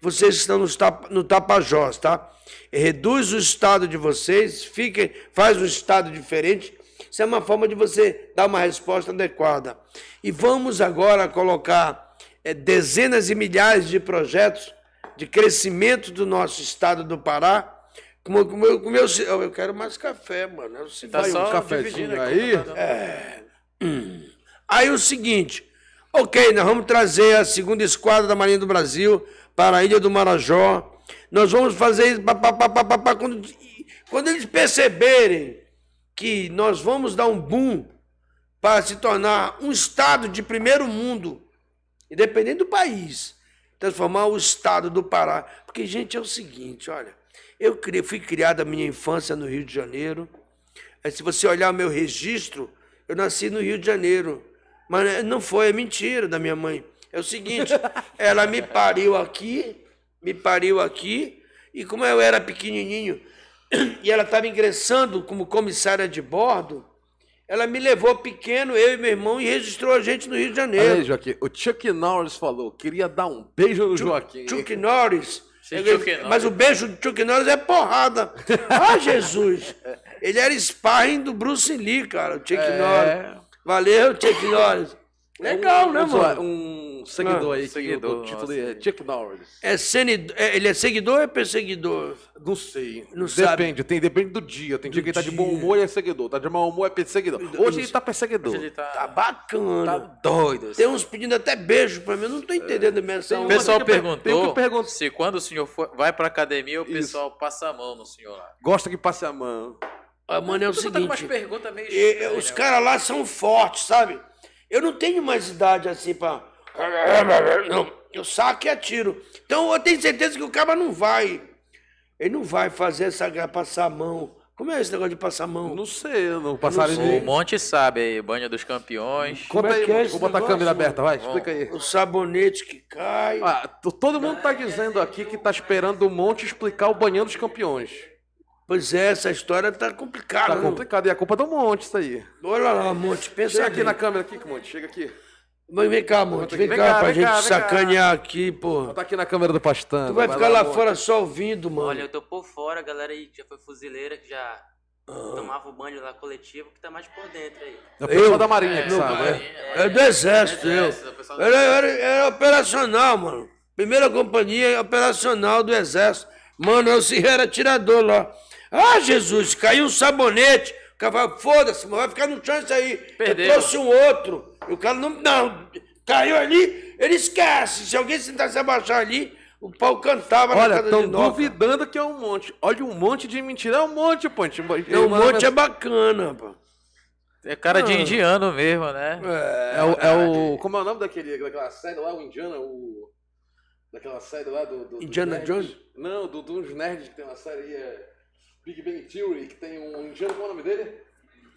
vocês estão no, no Tapajós, tá? Reduz o Estado de vocês, fiquem, faz um Estado diferente. Isso é uma forma de você dar uma resposta adequada. E vamos agora colocar eh, dezenas e milhares de projetos de crescimento do nosso estado do Pará. Como, como eu, como eu, eu quero mais café, mano. Eu se Tá vai um cafezinho aí? aqui, tá dando- Aí o seguinte, ok, nós vamos trazer a segunda esquadra da Marinha do Brasil para a Ilha do Marajó. Nós vamos fazer isso. pá, pá, pá, quando, quando eles perceberem que nós vamos dar um boom para se tornar um estado de primeiro mundo, independente do país, transformar o estado do Pará. Porque, gente, é o seguinte, olha, eu fui criado a minha infância no Rio de Janeiro. Aí, se você olhar o meu registro, eu nasci no Rio de Janeiro. Mas não foi, é mentira da minha mãe. É o seguinte, ela me pariu aqui, me pariu aqui, e como eu era pequenininho, e ela estava ingressando como comissária de bordo, ela me levou pequeno, eu e meu irmão, e registrou a gente no Rio de Olha aí, Janeiro. Joaquim. O Chuck Norris falou, queria dar um beijo no Joaquim. Chuck Norris. Norris. Mas o beijo do Chuck Norris é porrada. Ah, Jesus! Ele era sparring do Bruce Lee, cara, o Chuck É. Norris. Valeu, Chuck Norris. Legal, né, um, mano? Um seguidor Ah, aí, seguidor, que o título nossa. é Chuck Norris. É é- ele é seguidor ou é perseguidor? Não sei. Não sabe. depende, tem, depende do dia. Tem dia Do que ele tá de bom dia. humor e é seguidor. Tá de mau humor é perseguidor. Hoje ele tá perseguidor. Hoje ele tá, Tá bacana. tá doido. Tem uns pedindo até beijo pra mim. Eu não tô entendendo a menção. O pessoal que perguntou que perguntar- se quando o senhor for- vai pra academia, o Isso. pessoal passa a mão no senhor lá. Gosta que passe a mão. Ah, mano, é o Você tá com umas seguinte. perguntas meio e- estranhas, os né? caras lá são fortes, sabe? Eu não tenho mais idade assim pra. Não, eu saco e atiro. Então eu tenho certeza que o cara não vai. Ele não vai fazer essa passar a mão. Como é esse negócio de passar a mão? Não sei, não passaram sei. O Monte sabe aí, banha dos campeões. Conta Como é aí, que é esse vou botar a negócio, câmera mano? aberta, vai, explica aí. O sabonete que cai. Ah, todo mundo tá dizendo aqui que tá esperando o Monte explicar o banhando dos campeões. Pois é, essa história tá complicada. Tá complicado, e a culpa é do Monte isso aí. Olha lá, Monte, pensa Chega aqui na câmera aqui, Monte, chega aqui. Mas vem cá, Monte, vem, Vem cá, cá, pra vem gente cá, vem cá. sacanear aqui, pô. Bota aqui na câmera do Pastano. Tu vai ficar lá Monte. fora só ouvindo, mano. Olha, eu tô por fora, a galera aí que já foi fuzileira, que já Ah. tomava o banho lá coletivo, que tá mais por dentro aí. É o pessoal Eu? da Marinha que Não, sabe, é. né? É do exército, eu. Pessoal do Era, era, era operacional, mano. Primeira companhia operacional do exército. Mano, eu se era atirador lá. Ah, Jesus, caiu um sabonete. O cara fala, foda-se, vai ficar no chão isso aí. Perdeu. Eu trouxe um outro. E o cara não. Não, caiu ali, ele esquece. Se alguém tentasse abaixar ali, o pau cantava na Olha, casa estão de Noca. duvidando que é um monte. Olha um monte de mentira. É um monte, Ponte. Não, um monte é bacana, pô. É cara de Ah. indiano mesmo, né? É o, é o. Como é o nome daquele, daquela série lá, o Indiana? O. Daquela série lá do. do Indiana nerds? Jones? Não, do, dos nerds que tem uma série aí, é. Big Bang Theory, que tem um indiano, qual é o nome dele?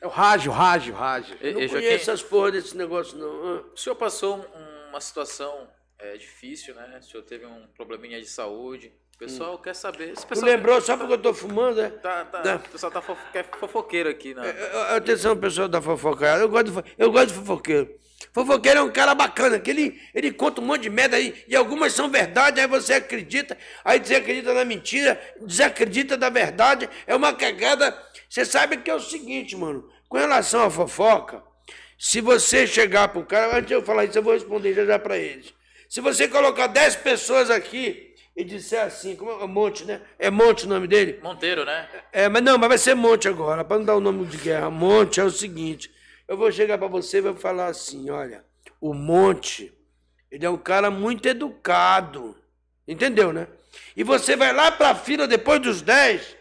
É o Rádio, Rádio, Rádio. E- Não conheço essas porra desse negócio, não. O senhor passou um- uma situação é, difícil, né? O senhor teve um probleminha de saúde. O pessoal quer saber. Esse Tu pessoal lembrou só porque eu tô fumando, é? Tá, tá, Tá. O pessoal tá fofo- quer fofoqueiro aqui, né? É, Atenção, pessoal da fofoca. Eu gosto, de, eu gosto de fofoqueiro. Fofoqueiro é um cara bacana, que ele, ele conta um monte de merda aí, e algumas são verdade, aí você acredita, aí você acredita na mentira, desacredita da verdade, é uma cagada. Você sabe que é o seguinte, mano, com relação à fofoca, se você chegar pro cara, antes de eu falar isso, eu vou responder já já pra eles. Se você colocar 10 pessoas aqui e disser assim, como é Monte, né? É Monte o nome dele? Monteiro, né? É, mas não, mas vai ser Monte agora, para não dar o nome de guerra. Monte é o seguinte: eu vou chegar para você e vou falar assim: olha, o Monte, ele é um cara muito educado. Entendeu, né? E você vai lá para a fila depois dos 10.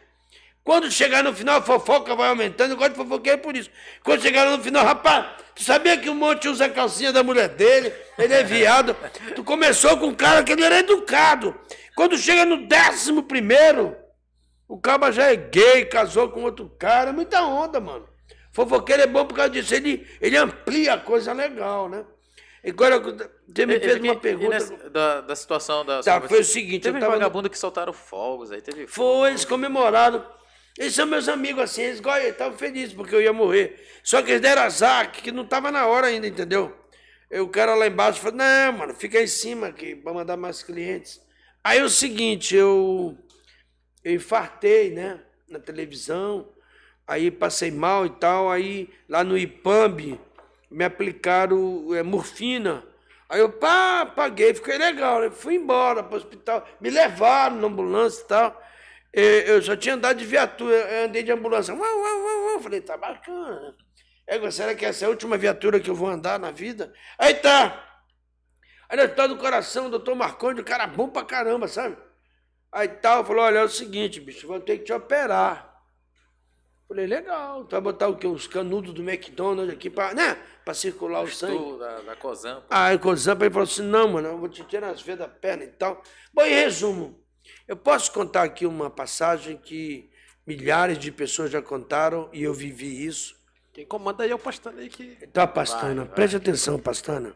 Quando chegar no final, a fofoca vai aumentando. Eu gosto de fofoqueiro por isso. Quando chegar no final, rapaz, tu sabia que o Monte usa a calcinha da mulher dele? Ele é viado. tu começou com um cara que ele era educado. Quando chega no décimo primeiro, o caba já é gay, casou com outro cara. É muita onda, mano. Fofoqueiro é bom por causa disso. Ele, ele amplia a coisa legal, né? Agora, você me fez e- uma e pergunta. nessa- da, da situação da. Tá, foi o seguinte, Teve eu tava vagabundo que soltaram fogos aí, teve. Foi, eles comemoraram. Eles são meus amigos assim, eles estavam felizes porque eu ia morrer. Só que eles deram azar, que não tava na hora ainda, entendeu? E o cara lá embaixo falou, não, mano, fica aí em cima aqui pra mandar mais clientes. Aí é o seguinte, eu, eu infartei, né, na televisão, aí passei mal e tal, aí lá no IPAMB me aplicaram é, morfina. Aí eu pá, paguei, fiquei legal, né? fui embora para o hospital, me levaram na ambulância e tal. Eu só tinha andado de viatura, eu andei de ambulância. Uau, uau, uau, uau. Falei, tá bacana. É, será que essa é a última viatura que eu vou andar na vida? Aí tá. Aí no hospital do coração, o doutor Marconde, um cara bom pra caramba, sabe? Aí tal, falou, olha, é o seguinte, bicho, vou ter que te operar. Falei, legal, tu vai botar o quê? Uns canudos do McDonald's aqui pra, né? Pra circular o sangue. Tu, da, da Cozampa. Aí o Zampa ele falou assim, não, mano, eu vou te tirar as veias da perna e tal. Bom, em resumo, eu posso contar aqui uma passagem que milhares de pessoas já contaram e eu vivi isso. Quem comanda aí é o Pastano aí que. Tá, Pastana, preste atenção, Pastana.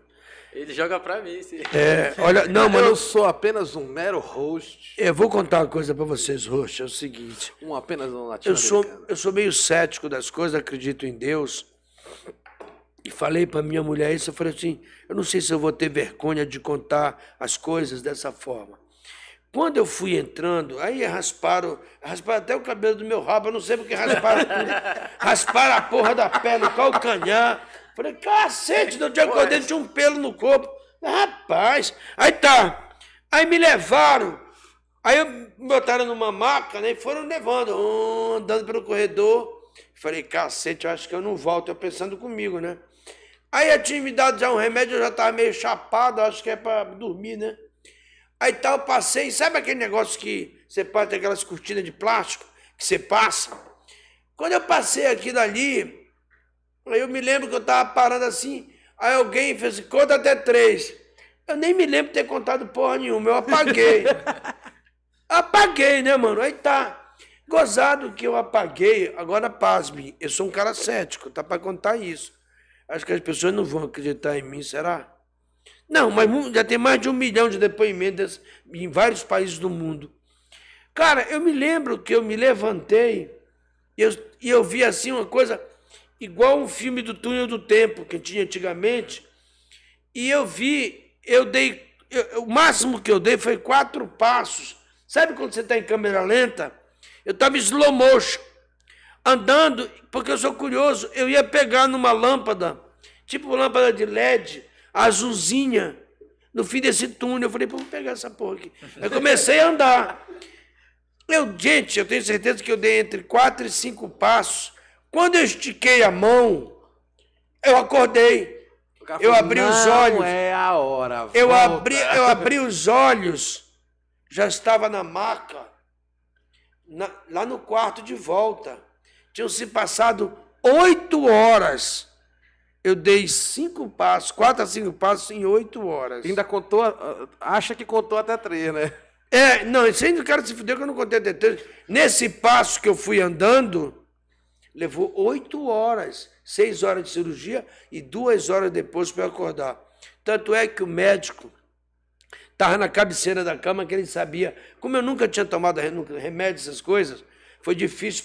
Ele joga pra mim, sim. É, olha, não, mano, eu sou apenas um mero host. eu vou contar uma coisa pra vocês, Roxa, é o seguinte. Um apenas um latino. Eu sou, eu sou meio cético das coisas, acredito em Deus. E falei para minha mulher isso, eu falei assim, eu não sei se eu vou ter vergonha de contar as coisas dessa forma. Quando eu fui entrando, aí rasparam, rasparam até o cabelo do meu rabo, eu não sei porque rasparam tudo. Rasparam a porra da pele, calcanhar, Falei, cacete, que eu acordei tinha um pelo no corpo. Rapaz, aí tá. Aí me levaram. Aí me botaram numa maca, né? E foram levando, andando pelo corredor. Falei, cacete, eu acho que eu não volto. Eu pensando comigo, né? Aí eu tinha me dado já um remédio, eu já tava meio chapado, acho que é pra dormir, né? Aí tá, eu passei, sabe aquele negócio que você passa aquelas cortinas de plástico que você passa? Quando eu passei aqui dali, aí eu me lembro que eu tava parando assim, aí alguém fez assim, conta até três. Eu nem me lembro de ter contado porra nenhuma, eu apaguei. apaguei, né, mano? Aí tá. Gozado que eu apaguei, agora pasme, eu sou um cara cético, tá pra contar isso. Acho que as pessoas não vão acreditar em mim, será? Não, mas já tem mais de um milhão de depoimentos em vários países do mundo. Cara, eu me lembro que eu me levantei e eu, e eu vi assim uma coisa igual um filme do Túnel do Tempo que tinha antigamente. E eu vi, eu dei, eu- o máximo que eu dei foi quatro passos. Sabe quando você está em câmera lenta? Eu estava slow motion andando, porque eu sou curioso, eu ia pegar numa lâmpada, tipo lâmpada de LED, azulzinha, no fim desse túnel. Eu falei, vou pegar essa porra aqui. Aí comecei a andar. Eu, gente, eu tenho certeza que eu dei entre quatro e cinco passos. Quando eu estiquei a mão, eu acordei. Eu abri os "Não olhos. é a hora. Eu volta." abri, eu abri os olhos, já estava na maca, na- lá no quarto de volta. Tinham se passado oito horas. Eu dei cinco passos, quatro a cinco passos em oito horas. Ainda contou, acha que contou até três, né? É, não, isso aí do cara se fudeu que eu não contei detalhes. Nesse passo que eu fui andando, levou oito horas, seis horas de cirurgia e duas horas depois para acordar. Tanto é que o médico estava na cabeceira da cama que ele sabia. Como eu nunca tinha tomado remédio, essas coisas, foi difícil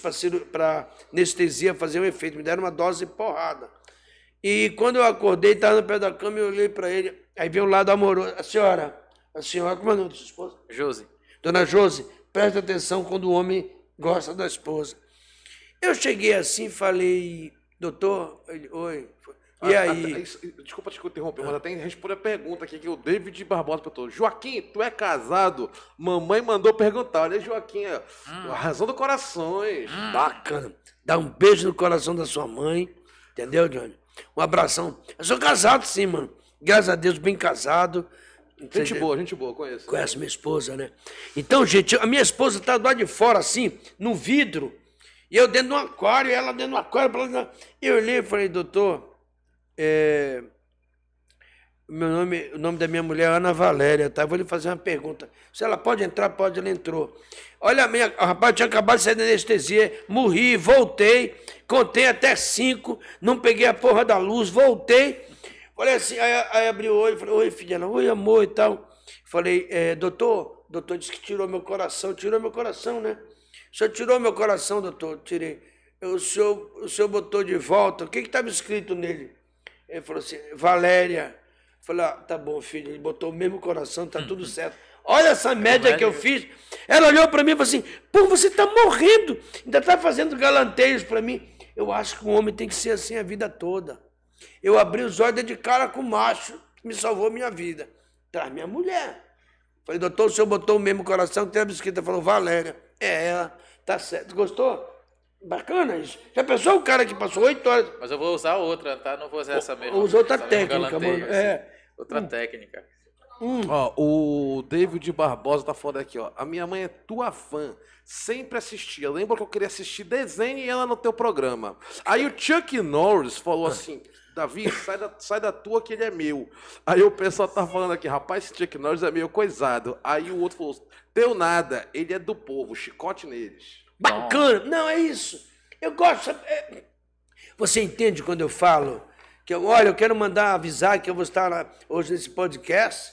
para anestesia fazer um efeito. Me deram uma dose porrada. E quando eu acordei, estava no pé da cama e eu olhei para ele. Aí veio um lado amoroso. A senhora, a senhora, como é o nome da sua esposa? Josi. Dona Josi, presta atenção quando o homem gosta da esposa. Eu cheguei assim e falei, doutor, ele, oi. E Ah, aí? ah, isso- desculpa te interromper, mas até responder a pergunta aqui que o David Barbosa perguntou. Joaquim, tu é casado? Mamãe mandou perguntar. Olha, Joaquim, Hum. a razão do corações. Bacana. Dá um beijo no coração da sua mãe. Entendeu, Johnny? Um abração. Eu sou casado, sim, mano. Graças a Deus, bem casado. Gente boa, gente boa, conheço. Conhece minha esposa, né? Então, gente, a minha esposa tá do lado de fora, assim, no vidro, e eu dentro de um aquário, ela dentro do aquário. pra lá- Eu olhei e falei, doutor, é, meu nome, o nome da minha mulher é Ana Valéria, tá? Vou lhe fazer uma pergunta. Se ela pode entrar, pode, ela entrou. Olha, a minha, rapaz tinha acabado de sair da anestesia, morri, voltei, contei até cinco, não peguei a porra da luz, voltei. Falei assim, aí, aí abri o olho, falei, oi, filha, ela, oi, amor e tal. Falei, é, doutor, doutor disse que tirou meu coração, tirou meu coração, né? O senhor tirou meu coração, doutor, tirei. O senhor, o senhor botou de volta, o que estava escrito nele? Ele falou assim, Valéria. Eu Falei, ah, tá bom, filho, ele botou o mesmo coração, tá tudo certo. Olha essa média que eu fiz. Ela olhou para mim e falou assim, pô, você tá morrendo, ainda tá fazendo galanteios para mim. Eu acho que um homem tem que ser assim a vida toda. Eu abri os olhos de cara com o macho, que me salvou a minha vida. Traz minha mulher. Falei, doutor, o senhor botou o mesmo coração que tem a escrita. Falou, Valéria. É ela, tá certo. Gostou? Bacana isso. Já pensou o cara que passou oito horas? Mas eu vou usar outra, tá? Não vou usar essa mesma. Usa outra essa técnica, mano. assim. É. Outra técnica. Ó, o David Barbosa tá falando aqui, ó. A minha mãe é tua fã. Sempre assistia. Lembra que eu queria assistir desenho e ela no teu programa. Aí o Chuck Norris falou assim: Davi, sai da, sai da tua que ele é meu. Aí o pessoal tá falando aqui, rapaz, esse Chuck Norris é meio coisado. Aí o outro falou: Teu nada, ele é do povo, chicote neles. Bacana. Não, é isso. Eu gosto. é- Você entende quando eu falo que, eu, olha, eu quero mandar avisar que eu vou estar lá hoje nesse podcast?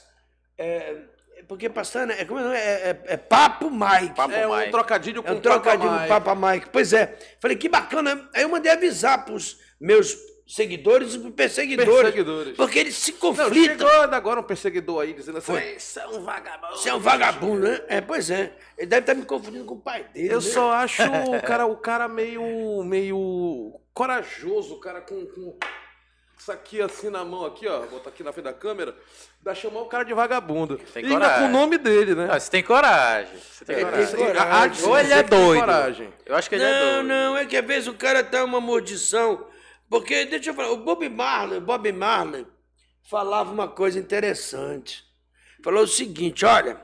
É, é porque, pastor, é, como é, é, é, é Papo Mike. Papo é um Mike. trocadilho com É um trocadilho Papa com Papa Mike. Pois é. Falei, que bacana. Aí eu mandei avisar para os meus seguidores e pros perseguidores. Perseguidores. Porque eles se Não, conflitam. chegou agora um perseguidor aí dizendo assim. Você é um vagabundo. Você é um vagabundo, né? É, pois é. Ele deve estar me confundindo com o pai dele. Eu né? só acho o cara, o cara meio, meio corajoso, o cara com, com- isso aqui assim na mão, aqui, ó. Botar aqui na frente da câmera. Dá chamar o cara de vagabundo. Tem e ainda coragem. com o nome dele, né? Ah, você tem coragem. Você tem É, coragem. tem coragem. Ou ele é doido. coragem. Eu acho que ele é Não, doido. não, é que às vezes o cara tá uma maldição. Porque, deixa eu falar, o Bob Marley, Bob Marley falava uma coisa interessante. Falou o seguinte, olha,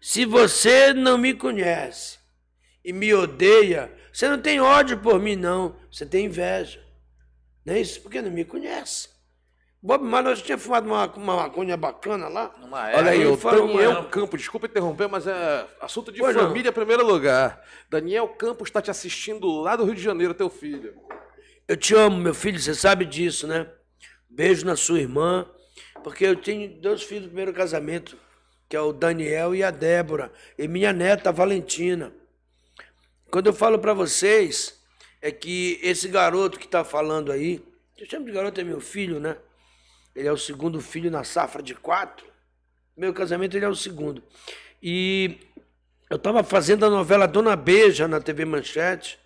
se você não me conhece e me odeia, você não tem ódio por mim, não. Você tem inveja. Não é isso? Porque não me conhece. Bob Marley, eu tinha fumado uma, uma maconha bacana lá. Numa Olha aí, o falou, Daniel mano. Campos, desculpa interromper, mas é assunto de Pois não. família em primeiro lugar. Daniel Campos está te assistindo lá do Rio de Janeiro, teu filho. Eu te amo, meu filho, você sabe disso, né? Beijo na sua irmã, porque eu tenho dois filhos do primeiro casamento, que é o Daniel e a Débora, e minha neta, a Valentina. Quando eu falo pra vocês, é que esse garoto que tá falando aí, eu chamo de garoto, é meu filho, né? Ele é o segundo filho na safra de quatro. Meu casamento, ele é o segundo. E eu tava fazendo a novela Dona Beija na TV Manchete,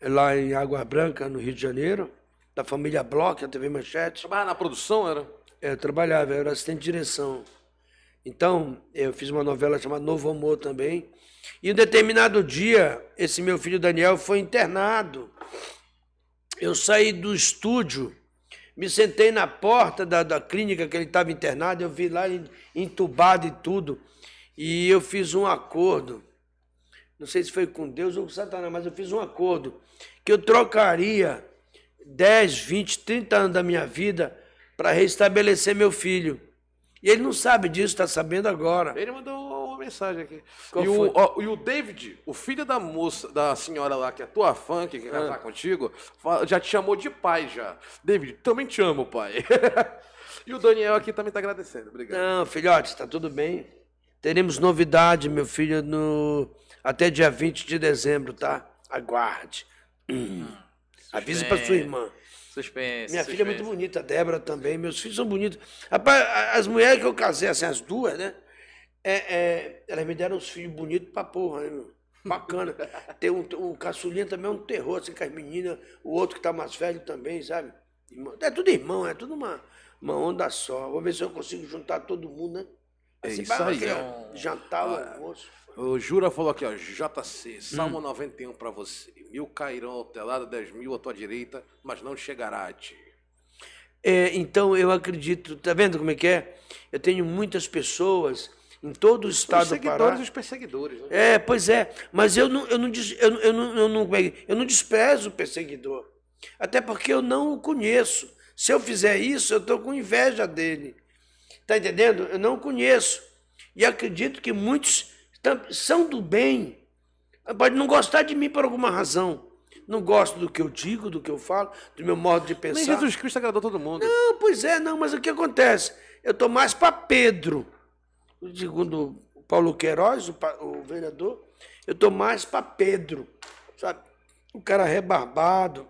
lá em Água Branca, no Rio de Janeiro, da família Bloch, a TV Manchete. Trabalhava na produção, era? É, Eu trabalhava, eu era assistente de direção. Então, eu fiz uma novela chamada Novo Amor também. E um determinado dia, esse meu filho Daniel foi internado. Eu saí do estúdio, me sentei na porta da, da clínica que ele estava internado, eu vi lá en- entubado e tudo. E eu fiz um acordo. Não sei se foi com Deus ou com Satanás, mas eu fiz um acordo que eu trocaria 10, 20, 30 anos da minha vida para restabelecer meu filho. E ele não sabe disso, está sabendo agora. Ele mandou uma mensagem aqui. E, o, ó, e o David, o filho da moça, da senhora lá, que é tua fã, que quer Ah. casar contigo, fa- já te chamou de pai já. David, também te amo, pai. e o Daniel aqui também tá agradecendo. Obrigado. Não, filhote, está tudo bem. Teremos novidade, meu filho, no até dia 20 de dezembro, tá? Aguarde. Hum. Avise para sua irmã. Suspense. Minha filha é muito suspense. bonita, a Débora também. Meus filhos são bonitos. Rapaz, as mulheres que eu casei, assim, as duas, né? É, é, elas me deram uns filhos bonitos pra porra, né, meu? Bacana. Tem um, o caçulinha também é um terror, assim, com as meninas. O outro que tá mais velho também, sabe? É tudo irmão, é tudo uma, uma onda só. Vou ver se eu consigo juntar todo mundo, né? É Assim, isso aí, é Jantar, o almoço. O Jura falou aqui, ó, JC, Salmo Hum. 91 pra você. Mil cairão ao teu lado, dez mil à tua direita, mas não chegará a ti. É, então eu acredito, tá vendo como é que é? Eu tenho muitas pessoas em todo o Os estado do seguidores Pará. e os perseguidores, né? É, pois é, mas eu não, eu não, eu, não- eu não, eu não, é eu não desprezo o perseguidor. Até porque eu não o conheço. Se eu fizer isso, eu estou com inveja dele. Está entendendo? Eu não conheço. E acredito que muitos são do bem. Pode não gostar de mim por alguma razão. Não gosto do que eu digo, do que eu falo, do meu modo de pensar. Nem Jesus Cristo agradou todo mundo. Não, pois é, não, mas o que acontece? Eu estou mais para Pedro. Segundo Paulo Queiroz, o, o vereador, eu estou mais para Pedro. Sabe? O cara rebarbado,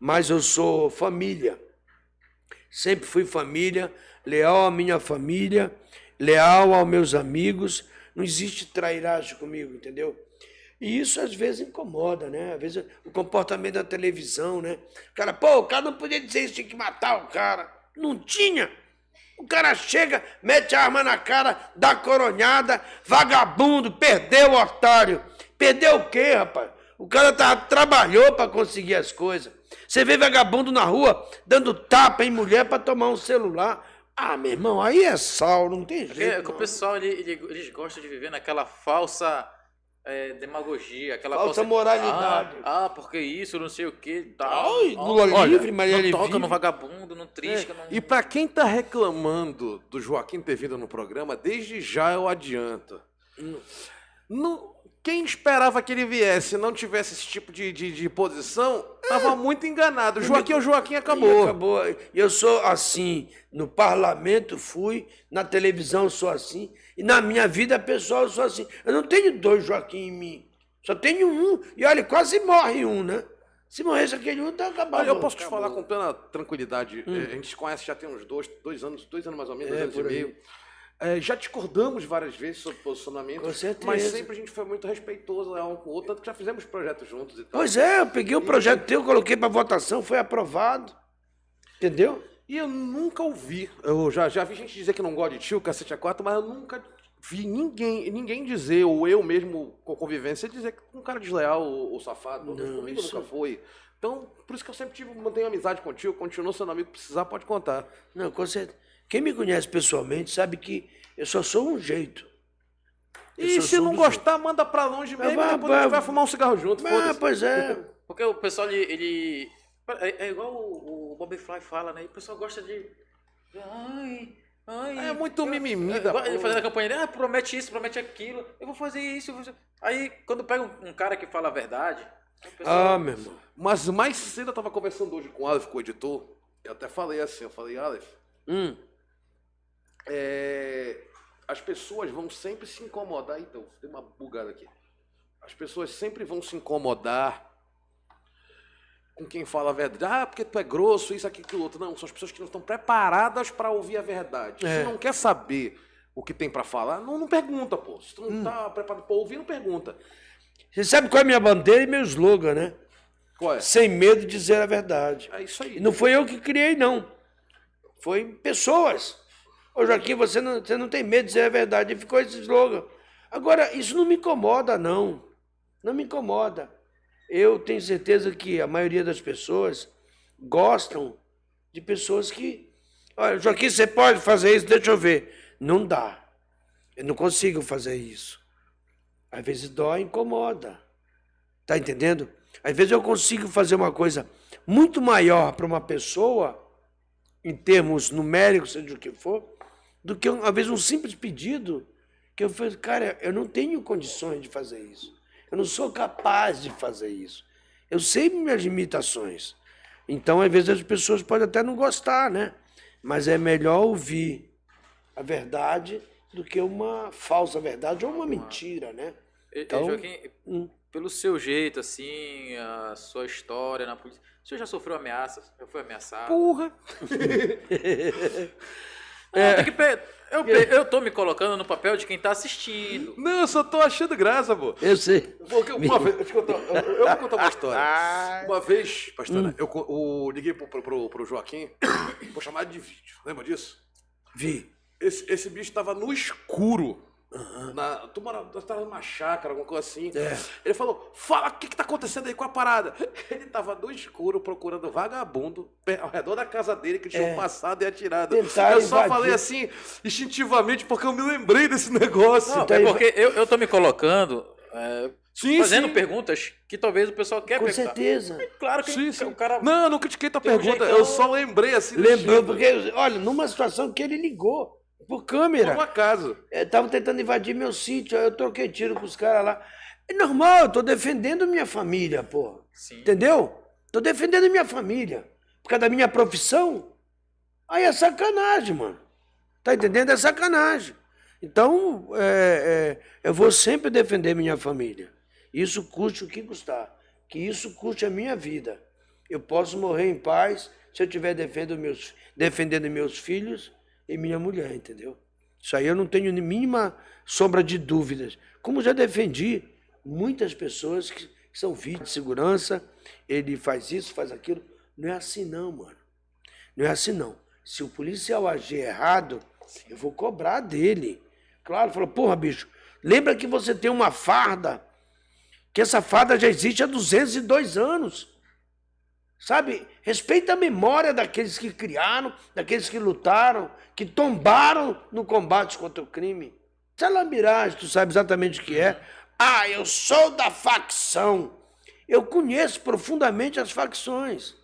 mas eu sou família. Sempre fui família, leal à minha família, leal aos meus amigos. Não existe trairagem comigo, entendeu? E isso às vezes incomoda, né? Às vezes o comportamento da televisão, né? O cara, pô, o cara não podia dizer isso, tinha que matar o cara. Não tinha. O cara chega, mete a arma na cara, dá coronhada, vagabundo, perdeu o otário. Perdeu o quê, rapaz? O cara tá, trabalhou para conseguir as coisas. Você vê vagabundo na rua dando tapa em mulher para tomar um celular. Ah, meu irmão, aí é sal, não tem é jeito. que o pessoal, ele- ele- eles gostam de viver naquela falsa é, demagogia, aquela Falsa moralidade. Ah, ah, porque isso, não sei o que, tal. Ai, Lula olha, livre, Maria Não toca no vagabundo, não trisca, não... E pra quem tá reclamando do Joaquim ter vindo no programa, desde já eu adianto. Não- quem esperava que ele viesse e não tivesse esse tipo de, de, de posição, tava muito enganado. Joaquim é o Joaquim E acabou. acabou. Eu sou assim, no parlamento fui, na televisão sou assim, e na minha vida pessoal eu sou assim. Eu não tenho dois Joaquim em mim, só tenho um. E olha, quase morre um, né? Se morresse aquele um, tá acabado. Olha, eu posso te Acabou. falar com plena tranquilidade. É, A gente se conhece já tem uns dois, dois anos, dois anos mais ou menos, É, dois anos e por aí. É, já discordamos várias vezes sobre posicionamento, mas sempre a gente foi muito respeitoso né, um com o outro, tanto que já fizemos projetos juntos e tal. Pois é, eu peguei o projeto teu, coloquei para votação, foi aprovado. Entendeu? E eu nunca ouvi. Eu já, já vi gente dizer que não gosta de tio, cacete a quatro, mas eu nunca vi ninguém, ninguém dizer, ou eu mesmo com convivência, dizer que um cara desleal ou, ou safado. Não, Comigo isso- nunca foi. Então, por isso que eu sempre tive, mantenho amizade contigo, continuo sendo amigo, precisar, pode contar. Não, com certeza. Quem me conhece pessoalmente sabe que eu só sou um jeito. Eu E se não gostar, manda pra longe mesmo, vai- depois a gente vai fumar um cigarro junto, Ah, pois é. Porque o pessoal, ele. ele- é, é igual o, o Bob Fly fala, né? O pessoal gosta de. Ai, ai. É muito mimimi É, da ele fazendo a campanha dele, ah, promete isso, promete aquilo, eu vou fazer isso. eu vou fazer-" Aí, quando pega um, um cara que fala a verdade, o pessoal. Ah, meu irmão. Mas mais cedo eu tava conversando hoje com o Aleph, com o editor, eu até falei assim, eu falei, Aleph, Hum. É, as pessoas vão sempre se incomodar, então, tem uma bugada aqui. As pessoas sempre vão se incomodar com quem fala a verdade. Ah, porque tu é grosso, isso, aqui, aquilo outro. Não, são as pessoas que não estão preparadas para ouvir a verdade. É. Se não quer saber o que tem para falar, não, não pergunta, pô. Se tu não Hum. tá preparado para ouvir, não pergunta. Você sabe qual é a minha bandeira e meu slogan, né? Qual é? Sem medo de dizer a verdade. É isso aí. E não foi eu que criei, não. Foi pessoas. Ô Joaquim, você não, você não tem medo de dizer a verdade. E ficou esse slogan. Agora, isso não me incomoda, não. Não me incomoda. Eu tenho certeza que a maioria das pessoas gostam de pessoas que. Olha, Joaquim, você pode fazer isso? Deixa eu ver. Não dá. Eu não consigo fazer isso. Às vezes dói, incomoda. Tá entendendo? Às vezes eu consigo fazer uma coisa muito maior para uma pessoa, em termos numéricos, seja o que for, do que, às vezes, um simples pedido que eu falei, cara, eu não tenho condições de fazer isso. Eu não sou capaz de fazer isso. Eu sei minhas limitações. Então, às vezes, as pessoas podem até não gostar, né? Mas é melhor ouvir a verdade do que uma falsa verdade ou uma mentira, né? Então, Joaquim, hum. pelo seu jeito, assim, a sua história na polícia, o senhor já sofreu ameaças? Já foi ameaçado? Porra! Não, tem que pe- eu, pe- eu tô me colocando no papel de quem tá assistindo. Não, eu só tô achando graça, pô. Eu sei. Porque uma vez, deixa eu, contar, eu, eu vou contar uma história. Ah. Uma vez, pastora, eu, co- o- liguei pro, pro, pro, pro Joaquim, por chamada de vídeo. Lembra disso? Vi. Esse, esse bicho tava no escuro. Na, tu mora, tu tava numa chácara, alguma coisa assim. É. Ele falou: Fala, o que, que tá acontecendo aí com a parada? Ele tava no escuro procurando vagabundo ao redor da casa dele que tinham É. passado e atirado. Tentar eu só invadir. falei assim, instintivamente, porque eu me lembrei desse negócio. Não, tá é aí- porque eu, eu tô me colocando, é, Sim, fazendo sim. perguntas que talvez o pessoal quer Com perguntar. certeza. Claro que Sim, sim. o cara... Não, eu não critiquei tua Tem um pergunta, jeitão- eu só lembrei assim. do Lembrou, porque, olha, numa situação que ele ligou por Por um câmera. acaso. Estavam tentando invadir meu sítio, aí eu troquei tiro com os caras lá. É normal, eu tô defendendo minha família, pô. Sim. Entendeu? Tô defendendo minha família. Por causa da minha profissão. Aí é sacanagem, mano. Tá entendendo? É sacanagem. Então, é, é, eu vou sempre defender minha família. Isso custe o que custar. Que isso custe a minha vida. Eu posso morrer em paz se eu estiver defendendo meus, defendendo meus filhos e minha mulher, entendeu? Isso aí eu não tenho mínima sombra de dúvidas. Como já defendi muitas pessoas que são vítimas de segurança, ele faz isso, faz aquilo. Não é assim não, mano. Não é assim não. Se o policial agir errado, eu vou cobrar dele. Claro, falou, porra, bicho, lembra que você tem uma farda, que essa farda já existe há 202 anos. Sabe? Respeita a memória daqueles que criaram, daqueles que lutaram, que tombaram no combate contra o crime. Salambiragem, tu sabe exatamente o que é. Ah, eu sou da facção. Eu conheço profundamente as facções.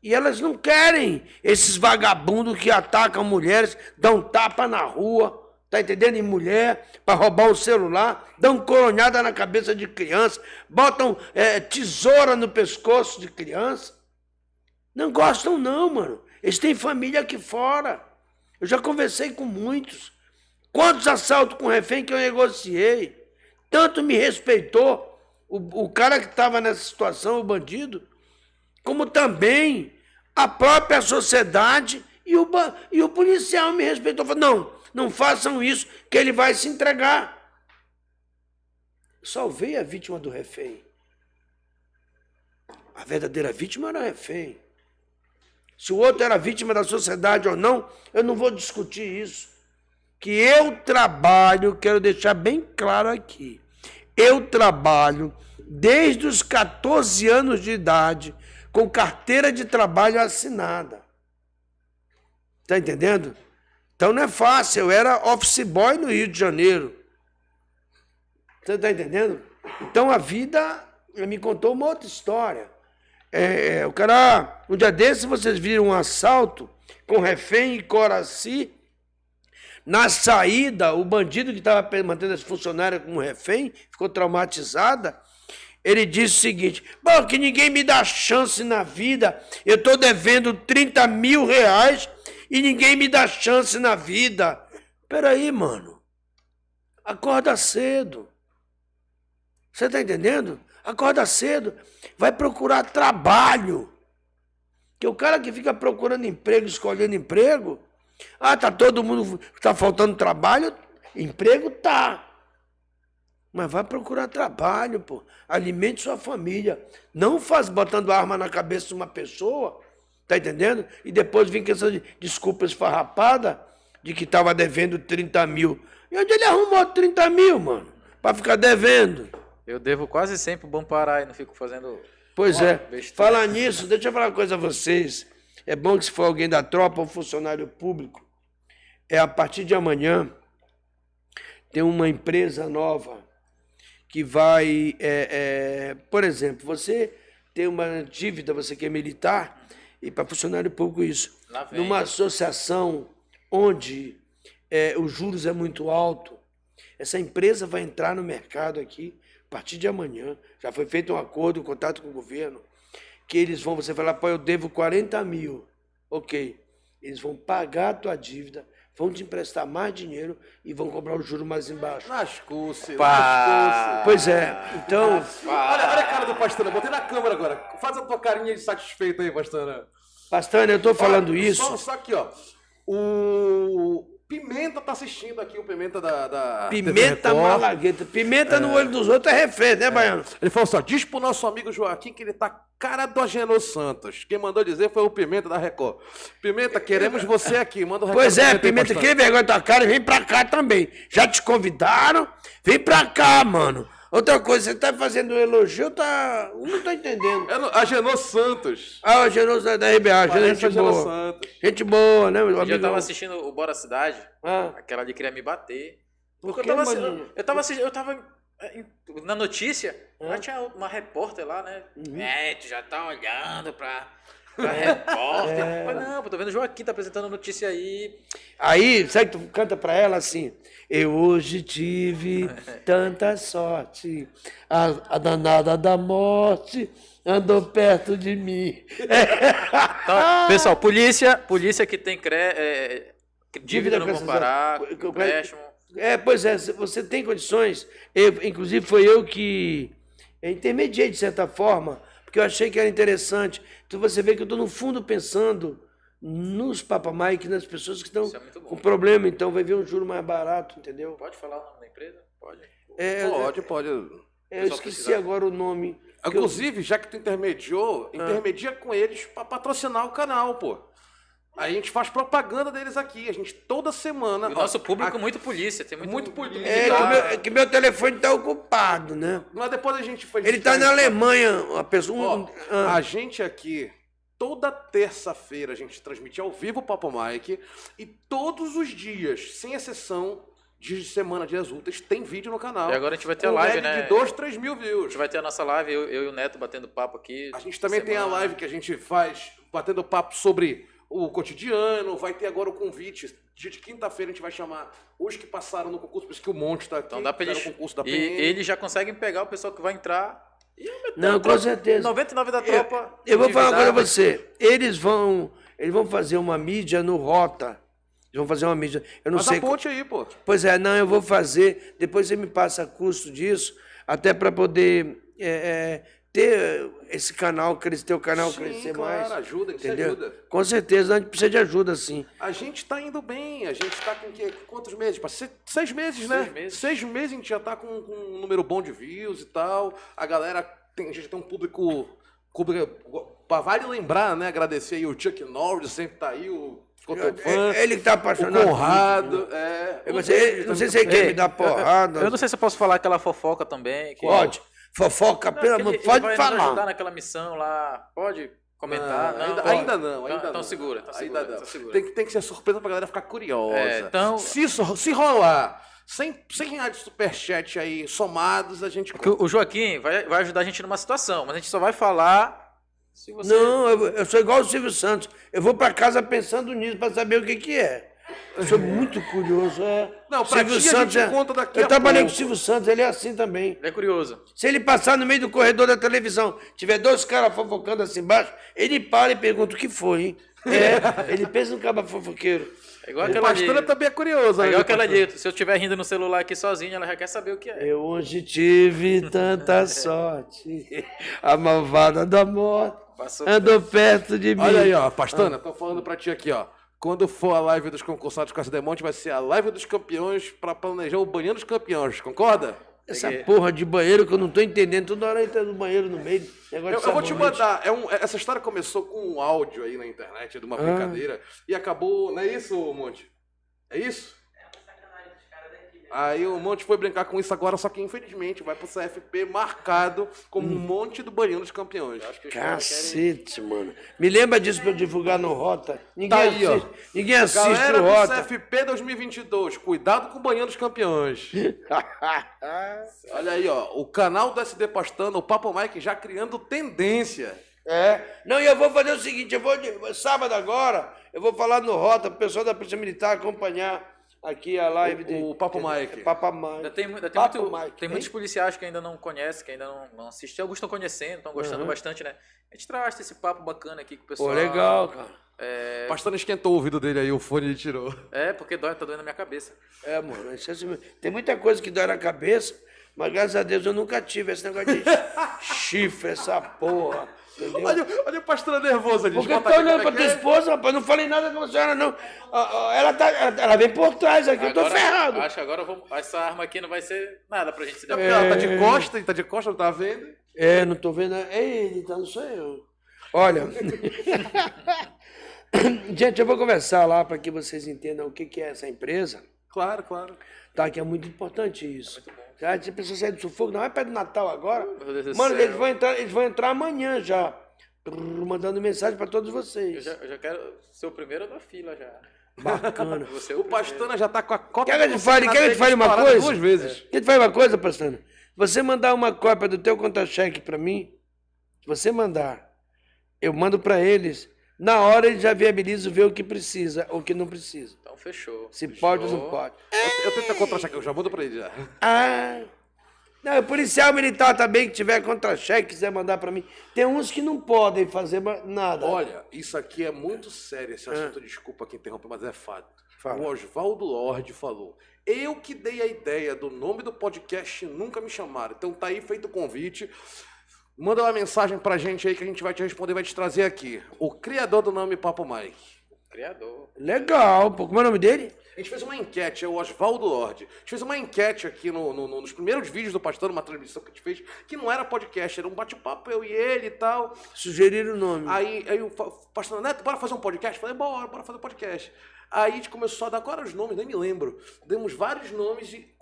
E elas não querem esses vagabundos que atacam mulheres, dão tapa na rua, tá entendendo? Em mulher, para roubar o celular, dão coronhada na cabeça de criança, botam eh, tesoura no pescoço de criança. Não gostam, não, mano. Eles têm família aqui fora. Eu já conversei com muitos. Quantos assaltos com refém que eu negociei? Tanto me respeitou o, o cara que estava nessa situação, o bandido, como também a própria sociedade e o, e o policial me respeitou. Falou, não, não façam isso, que ele vai se entregar. Salvei a vítima do refém. A verdadeira vítima era o refém. Se o outro era vítima da sociedade ou não, eu não vou discutir isso. Que eu trabalho, quero deixar bem claro aqui. Eu trabalho desde os 14 anos de idade com carteira de trabalho assinada. Tá entendendo? Então não é fácil. Eu era office boy no Rio de Janeiro. Você tá entendendo? Então a vida me contou uma outra história. É, é, o cara, um dia desses vocês viram um assalto com refém e Coraci. Na saída, o bandido que estava mantendo esse funcionário como refém ficou traumatizada. Ele disse o seguinte: Bom, que ninguém me dá chance na vida. Eu estou devendo 30 mil reais e ninguém me dá chance na vida. Peraí, mano. Acorda cedo. Você está entendendo? Acorda cedo. Vai procurar trabalho. Que o cara que fica procurando emprego, escolhendo emprego. Ah, tá todo mundo. Tá faltando trabalho? Emprego tá. Mas vai procurar trabalho, pô. Alimente sua família. Não faz botando arma na cabeça de uma pessoa, tá entendendo? E depois vem com essa desculpa esfarrapada de que estava devendo 30 mil. E onde ele arrumou 30 mil, mano? Para ficar devendo. Eu devo quase sempre o Bom Pará e não fico fazendo. Pois é. besteira. Falar nisso, deixa eu falar uma coisa a vocês. É bom que se for alguém da tropa ou funcionário público, é a partir de amanhã tem uma empresa nova que vai, é, é, por exemplo, você tem uma dívida, você que é militar, e para funcionário público isso, numa associação onde é, os juros é muito alto, essa empresa vai entrar no mercado aqui a partir de amanhã. Já foi feito um acordo, um contato com o governo, que eles vão, você falar, pô, eu devo 40 mil. Ok. Eles vão pagar a tua dívida, vão te emprestar mais dinheiro e vão cobrar o juro mais embaixo. Nascou-se, Pá. Pois é, então, Olha, olha a cara do Pastana, botei na câmera agora. Faz a tua carinha de satisfeito aí, Pastana. Pastana, eu estou falando Olha, isso. Só, só aqui, ó. O Pimenta tá assistindo aqui, o Pimenta da. da Pimenta malagueta. Pimenta no olho dos outros é refém, né, Baiano? Ele falou assim: ó, diz pro nosso amigo Joaquim que ele tá cara do Agenor Santos. Quem mandou dizer foi o Pimenta da Record. Pimenta, queremos você aqui. Manda um recado Pois é, Pimenta, Pastana. que vergonha da tua cara, vem pra cá também. Já te convidaram? Vem pra cá, mano. Outra coisa, você tá fazendo um elogio, tá. Eu não tô entendendo. É no Agenor Santos. Ah, o Genoso da, da RBA, Parece gente Agenor boa. Santos. Gente boa, né, meu Eu já amigo? tava assistindo o Bora Cidade. Ah, Aquela ali queria me bater. Por Porque eu que, tava, assi- maninho? eu tava assistindo, eu tava é, na notícia, lá tinha uma repórter lá, né? Uhum. É, tu já tá olhando pra, pra repórter. É. Eu falei, não, pô, tô vendo o Joaquim, tá apresentando notícia aí. Aí, sabe que tu canta pra ela assim? Eu hoje tive tanta sorte, a, a danada da morte andou perto de mim. Então, pessoal, polícia, polícia que tem cre... é, Dívida dívida no com- empréstimo. É, pois é, você tem condições. Eu, inclusive, foi eu que intermediei, de certa forma, porque eu achei que era interessante. Então, você vê que eu estou, no fundo, pensando nos papamaiques, nas pessoas que estão é com problema. Então, vai ver um juro mais barato, entendeu? Pode falar o nome da empresa? Pode. É, Pode, pode. eu Pessoal esqueci precisar. agora o nome. que eu- Inclusive, já que tu intermediou, Ah. intermedia com eles pra patrocinar o canal, pô. Aí a gente faz propaganda deles aqui. A gente toda semana. E o ó, nosso público a- muito polícia, tem muito, Muito polícia. É que, meu, é que meu telefone está ocupado, né? Mas depois a gente faz. Ele está na Alemanha, a pessoa. Ó, um- ah, A gente aqui, toda terça-feira, a gente transmite ao vivo o Papo Mike. E todos os dias, sem exceção, dias de semana, dias úteis, tem vídeo no canal. E agora a gente vai ter a live, né? de 2, 3 mil A views. gente vai ter a nossa live, eu, eu e o Neto batendo papo aqui. A gente também tem a semana. live que a gente faz batendo papo sobre o cotidiano. Vai ter agora o convite. Dia de quinta-feira a gente vai chamar os que passaram no concurso, por isso que o Monte está aqui. Então dá eles. concurso da E PM. eles já conseguem pegar o pessoal que vai entrar. Eu Não, com certeza. 99 da tropa. Eu vou falar coisa pra você. Eles vão, eles vão fazer uma mídia no Rota. Eles vão fazer uma mídia. Eu não Faz sei. a ponte aí, pô. Pois é, não, eu vou fazer. Depois você me passa custo disso, até para poder é, é, ter esse canal, crescer, ter o canal Sim, crescer claro, mais. ajuda, entendeu? ajuda. Com certeza, a gente precisa de ajuda, sim. A gente tá indo bem, a gente tá com que, quantos meses? Se- Seis meses, né? Seis meses. Seis meses a gente já tá com, com um número bom de views e tal. A galera, tem, a gente tem um público Pá, Vale lembrar, né? Agradecer aí o Chuck Norris, sempre tá aí, o fã. É- Ele que tá o apaixonado. Conrado, é. Eu o não sei- não sei se ele quer me dar porrada. Eu não sei se eu posso falar aquela fofoca também. Que... Pode. Fofoca, Não, pelo amor, ele- ele pode vai nos ajudar falar. naquela missão lá. Pode comentar? Não, Não, ainda, pode. ainda não, ainda então, não. Então segura, então ainda segura, não. então segura. Tem, que, tem que ser surpresa pra galera ficar curiosa. É, então- se, se rolar 100, 100 reais de superchat aí somados, a gente. Porque o Joaquim vai, vai ajudar a gente numa situação, mas a gente só vai falar se você. Não, eu, eu sou igual o Silvio Santos. Eu vou pra casa pensando nisso pra saber o que que é. Eu sou muito curioso. É. Não, pra ti a gente é- conta daqui Eu a trabalhei com pouco. o Silvio Santos, ele é assim também. Ele é curioso. Se ele passar no meio do corredor da televisão, tiver dois caras fofocando assim embaixo, ele para e pergunta o que foi, hein? É, ele pensa no cara fofoqueiro. É igual O aquela pastor ali. também é curioso. É igual aquela ali. Se eu estiver rindo no celular aqui sozinho, ela já quer saber o que é. Eu hoje tive tanta sorte, a malvada da morte Passou. andou perto de mim. Olha aí, ó, Pastana, tô falando pra ti aqui, ó. Quando for a live dos concursados Casa Demonte, vai ser a live dos campeões pra planejar o banheiro dos campeões, concorda? Essa Peguei. porra de banheiro que eu não tô entendendo, toda hora entra no banheiro no meio. Eu, eu vou te mandar. É um- essa história começou com um áudio aí na internet, de uma brincadeira, e acabou. Não é isso, Monte? É isso? Aí o Monte foi brincar com isso agora, só que infelizmente vai pro CFP marcado como um monte do banheiro dos campeões. Cacete, mano. Me lembra disso pra eu divulgar no Rota. Ninguém Tá aí, ó. assiste, ninguém assiste Galera o do Rota. CFP 2022, cuidado com o banheiro dos campeões. Olha aí, ó, o canal do SD Pastando, o Papo Mike já criando tendência. É. Não, e eu vou fazer o seguinte, eu vou de- sábado agora, eu vou falar no Rota, pro pessoal da Polícia Militar acompanhar aqui a live O- de o Papo Mike. É, Papo Mike. Ainda tem, ainda tem, Papo muito- Mike, tem hein? muitos policiais que ainda não conhecem, que ainda não, não assistem. Alguns estão conhecendo, estão gostando Uhum. bastante, né? A gente traz esse papo bacana aqui com o pessoal. Pô, legal, cara. É, O Pastando esquentou o ouvido dele aí, o fone ele tirou. é, porque dói, tá doendo na minha cabeça. É, mano, é assim tem muita coisa que dói na cabeça, mas graças a Deus eu nunca tive esse negócio de chifre, essa porra. Entendeu? Olha, olha o pastor nervoso ali. Porque eu tô aqui, olhando pra é tua é? esposa, rapaz, não falei nada com a senhora, não. Ah, ah, Ela, tá, ela, vem por trás aqui, eu tô Agora- ferrado. Acho que agora eu vou- essa arma aqui não vai ser nada pra gente se É dar porque ela tá de costa, ele tá de costa, não tá vendo? É, não tô vendo. É ele, então não sou eu. Olha. Gente, eu vou conversar lá para que vocês entendam o que, que é essa empresa. Claro, claro. Tá, que é muito importante isso. Já, se a pessoa sair do sufoco, não é perto do Natal agora. Mano, eles vão, entrar, eles vão entrar amanhã já. Mandando mensagem para todos Eu vocês. já, eu já quero ser o primeiro da fila já. Bacana. Você é O Pastana já tá com a cota Quer que eu te fale, quer que eu te fale uma coisa? Duas vezes. Quer te falar uma coisa, Pastana? Se você mandar uma cópia do teu contra-cheque para mim, se você mandar, eu mando para eles. Na hora eles já viabilizam ver o que precisa ou o que não precisa. Então fechou. Se Fechou. pode ou não pode. Eu, eu tento contra-cheque, eu já mando pra ele já. Ah, não, o policial militar também que tiver contra-cheque, quiser mandar para mim. Tem uns que não podem fazer nada. Olha, isso aqui é muito sério, esse assunto. Desculpa que interrompe, mas é fato. Fala. O Oswaldo Lorde falou. Eu que dei a ideia do nome do podcast nunca me chamaram. Então tá aí feito o convite. Manda uma mensagem pra gente aí que a gente vai te responder, vai te trazer aqui. O criador do nome Papo Mike. Criador. Legal, pô. Como é o nome dele? A gente fez uma enquete, é o Oswaldo Lorde. A gente fez uma enquete aqui no- no- no- nos primeiros vídeos do Pastor, uma transmissão que a gente fez, que não era podcast, era um bate-papo, eu e ele e tal. Sugeriram o nome. Aí, aí o pastor Neto, bora fazer um podcast? Falei, bora, bora fazer um podcast. Aí a gente começou a dar agora os nomes, nem me lembro. Demos vários nomes e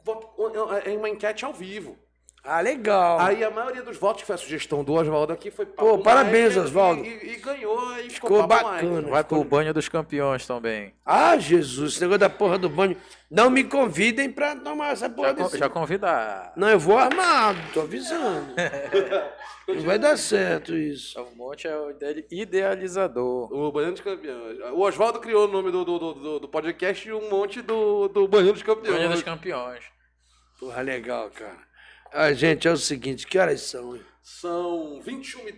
em uma enquete ao vivo. Ah, legal. Aí a maioria dos votos, que foi a sugestão do Oswaldo aqui, foi Pô, parabéns, Oswaldo. E, e- e ganhou, e ficou, Ficou bacana. Mike. Vai pro banho dos campeões também. Ah, Jesus, esse negócio da porra do banho. Não me convidem pra tomar essa porra Já, desse... já convida Não, eu vou armado, tô avisando. Não vai dar certo isso. o Monte é o ide- idealizador. O Banheiro dos Campeões. O Oswaldo criou o nome do, do, do- do, podcast e um monte do, do Banheiro dos Campeões. Banho dos campeões. Porra, legal, cara. Ah, gente, é o seguinte, que horas são? hein? São 21 e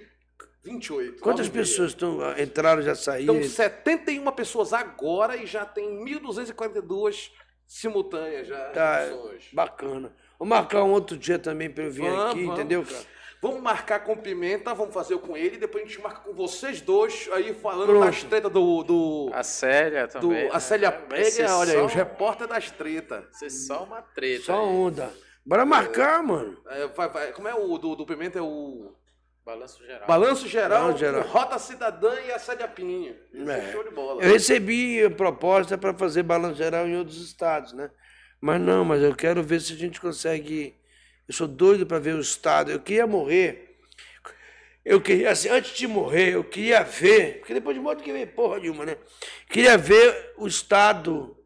28. Quantas pessoas estão, ah, entraram, já saíram? Então, 71 pessoas agora e já tem 1.242 simultâneas já. Tá, pessoas. bacana. Vou marcar um outro dia também pra eu vir Vamos, aqui, vamos. entendeu, cara? Vamos marcar com Pimenta, vamos fazer com ele, depois a gente marca com vocês dois, aí falando Pronto. das tretas do. do, A Célia do- também. a Célia Pega, olha aí, os repórteres das tretas. Ser só uma treta. Só aí. onda. Bora marcar, mano. É, vai- vai- como é o do, do Pimenta? É o. Balanço geral. Balanço geral, Balanço geral. Rota Cidadã e a Sede Pinho. Isso é. É. show de bola. Eu recebi a proposta para fazer balanço geral em outros estados, né? Mas não, mas eu quero ver se a gente consegue. Eu sou doido para ver o estado. Eu queria morrer. Eu queria, assim, antes de morrer, eu queria ver, porque depois de morto ver porra nenhuma, né? Queria ver o estado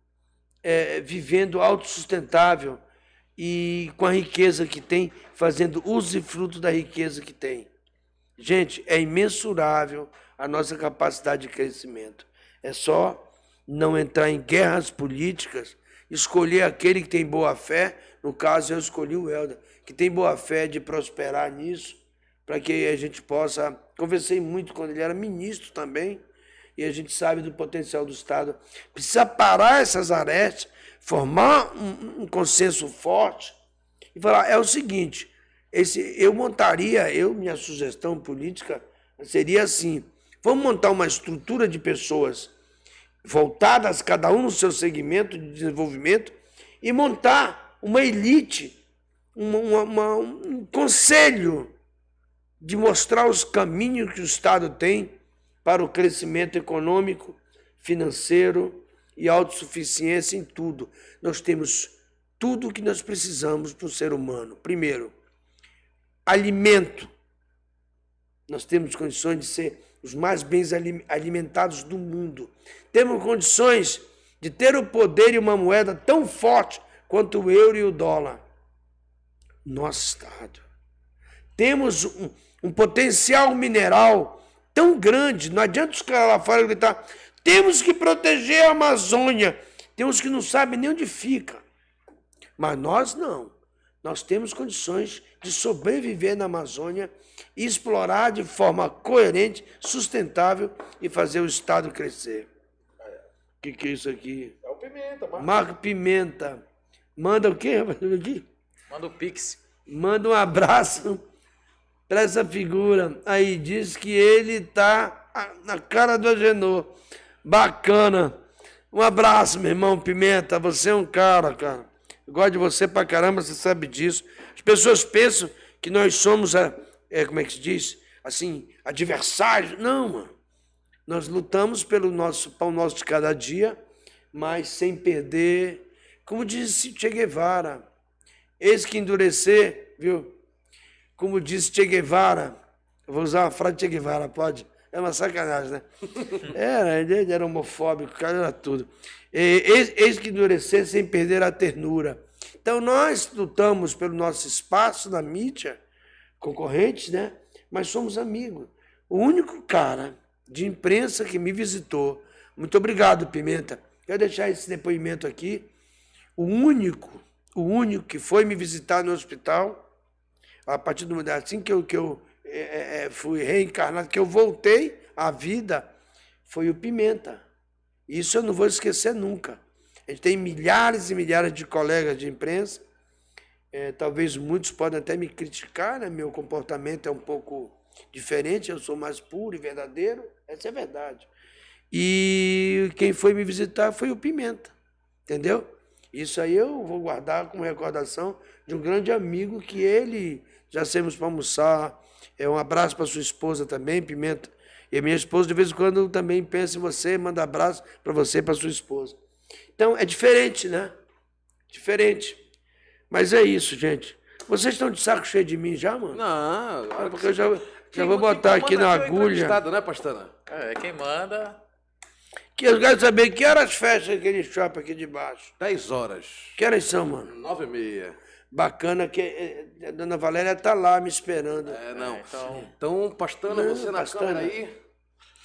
é, vivendo autossustentável e com a riqueza que tem, fazendo uso e fruto da riqueza que tem. Gente, é imensurável a nossa capacidade de crescimento. É só não entrar em guerras políticas, escolher aquele que tem boa fé. No caso, eu escolhi o Helder, que tem boa fé de prosperar nisso, para que a gente possa. Conversei muito quando ele era ministro também, e a gente sabe do potencial do Estado. Precisa parar essas arestas, formar um, um consenso forte e falar: é o seguinte, esse, eu montaria, eu, minha sugestão política seria assim: vamos montar uma estrutura de pessoas voltadas, cada um no seu segmento de desenvolvimento, e montar uma elite, uma- uma- uma- um conselho de mostrar os caminhos que o Estado tem para o crescimento econômico, financeiro e autossuficiência em tudo. Nós temos tudo o que nós precisamos para o ser humano. Primeiro, alimento. Nós temos condições de ser os mais bem ali- alimentados do mundo. Temos condições de ter o poder e uma moeda tão forte quanto o euro e o dólar. Nosso Estado. Temos um, um potencial mineral tão grande, não adianta os caras lá fora gritar: temos que proteger a Amazônia. Tem uns que não sabem nem onde fica. Mas nós não. Nós temos condições de sobreviver na Amazônia e explorar de forma coerente, sustentável e fazer o Estado crescer. O que, que é isso aqui? É o Pimenta, mas... Marco Pimenta. Manda o quê? Aqui? Manda o Pix. Manda um abraço para essa figura. Aí diz que ele tá na cara do Agenor. Bacana. Um abraço, meu irmão Pimenta. Você é um cara, cara. Eu gosto de você pra caramba, você sabe disso. As pessoas pensam que nós somos, a, é, como é que se diz? Assim, adversários. Não, mano. Nós lutamos pelo nosso pão nosso de cada dia, mas sem perder, como disse Che Guevara, eis que endurecer, viu? Como disse Che Guevara, eu vou usar uma frase de Che Guevara, pode? É uma sacanagem, né? Era, ele era homofóbico, o cara era tudo. Eis, eis que endurecer sem perder a ternura. Então nós lutamos pelo nosso espaço na mídia, concorrentes, né? Mas somos amigos. O único cara de imprensa que me visitou, muito obrigado, Pimenta. Quero deixar esse depoimento aqui. O único, o único que foi me visitar no hospital, a partir do momento assim que eu, que eu é, é, fui reencarnado, que eu voltei à vida, foi o Pimenta. Isso eu não vou esquecer nunca. A gente tem milhares e milhares de colegas de imprensa. É, talvez muitos podem até me criticar, né? meu comportamento é um pouco diferente, eu sou mais puro e verdadeiro, essa é a verdade. E quem foi me visitar foi o Pimenta, entendeu? Isso aí eu vou guardar como recordação de um grande amigo que ele já saímos para almoçar. É um abraço para sua esposa também, Pimenta. E a minha esposa de vez em quando também pensa em você, manda abraço para você e para sua esposa. Então é diferente, né? Diferente. Mas é isso, gente. Vocês estão de saco cheio de mim já, mano? Não, É porque eu já, já Quem- vou quem botar comanda aqui na é agulha. entrevistado, né, Pastana? É, quem manda. Que eu quero saber que horas fecha aquele shopping aqui de baixo. 10 horas. Que horas são, mano? 9 e meia. Bacana que eh, a dona Valéria tá lá me esperando. É, não. então- Então, Pastana, Não, você na Pastana. câmera aí.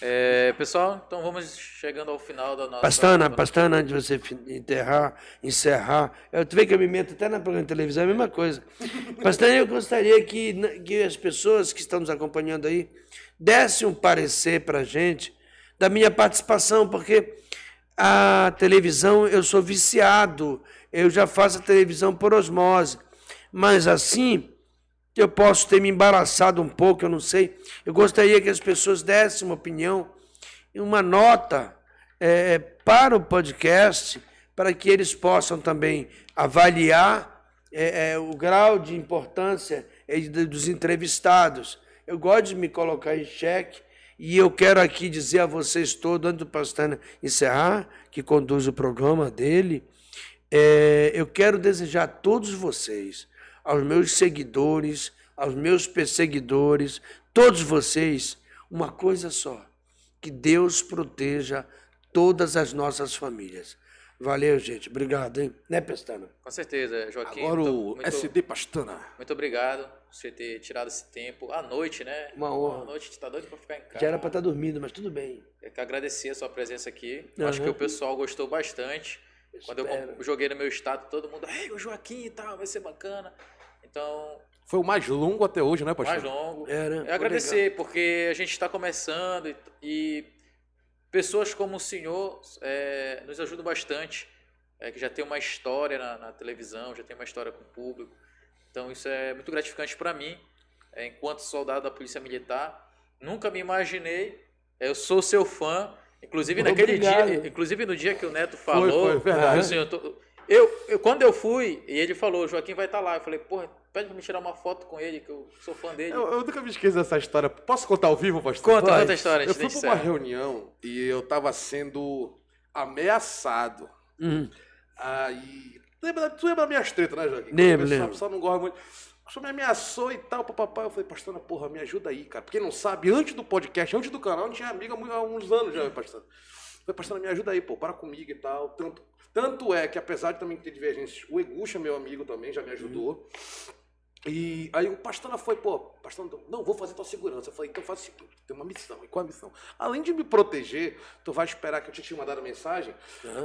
É, pessoal, então vamos chegando ao final da nossa. Pastana, Pastana, antes de você enterrar, encerrar, eu vê que eu me meto até na programa de televisão, é a mesma coisa. Pastana, eu gostaria que, que as pessoas que estão nos acompanhando aí dessem um parecer para a gente da minha participação, porque a televisão, eu sou viciado, eu já faço a televisão por osmose, mas assim, eu posso ter me embaraçado um pouco, eu não sei. Eu gostaria que as pessoas dessem uma opinião, uma nota eh, para o podcast, para que eles possam também avaliar eh, eh, o grau de importância de- dos entrevistados. Eu gosto de me colocar em xeque. E eu quero aqui dizer a vocês todos, antes do Pastana encerrar, que conduz o programa dele, é, eu quero desejar a todos vocês, aos meus seguidores, aos meus perseguidores, todos vocês, uma coisa só: que Deus proteja todas as nossas famílias. Valeu, gente. Obrigado, hein? Né, Pestana? Com certeza, Joaquim. Agora muito, o muito- SD Pastana. Muito obrigado por você ter tirado esse tempo à noite, né? Uma honra. À noite, a gente tá doido pra ficar em casa. Já era para estar dormindo, mas tudo bem. Eu que agradecer a sua presença aqui. Aham. Acho que o pessoal gostou bastante. Quando eu joguei no meu estado, todo mundo, ei, o Joaquim e tal, vai ser bacana. Então, Foi o mais longo até hoje, né, Pastana? mais longo. Era, Eu agradecer, porque a gente está começando e, e pessoas como o senhor é, nos ajudam bastante, é, que já tem uma história na, na televisão, já tem uma história com o público. Então isso é muito gratificante para mim, é, enquanto soldado da Polícia Militar. Nunca me imaginei, é, eu sou seu fã, inclusive naquele Obrigado. dia, inclusive no dia que o Neto falou, foi, verdade. o senhor to- eu, eu- quando eu fui e ele falou, Joaquim vai estar lá, eu falei, porra, pede pra me tirar uma foto com ele, que eu sou fã dele. Eu, eu nunca me esqueço dessa história. Posso contar ao vivo, Pastor? Conta, conta a história, Eu fui pra uma reunião e eu tava sendo ameaçado. Uhum. Aí. Lembra, tu lembra minhas tretas, né, Joaquim? Lembro, lembro. o pessoal não gosta muito. O pessoal me ameaçou e tal, papapá. Eu falei, pastor, porra, me ajuda aí, cara. Porque não sabe, antes do podcast, antes do canal, a gente é amigo há uns anos já, pastor. Eu falei, pastor, me ajuda aí, pô, para comigo e tal. Tanto, tanto é que, apesar de também ter divergências, o Egucha, meu amigo, também já me ajudou. E aí o Pastana foi, pô, Pastana, não, vou fazer tua segurança. Eu falei, então faz o seguinte, tem uma missão. E qual a missão? Além de me proteger, tu vai esperar que eu te tinha mandado a mensagem.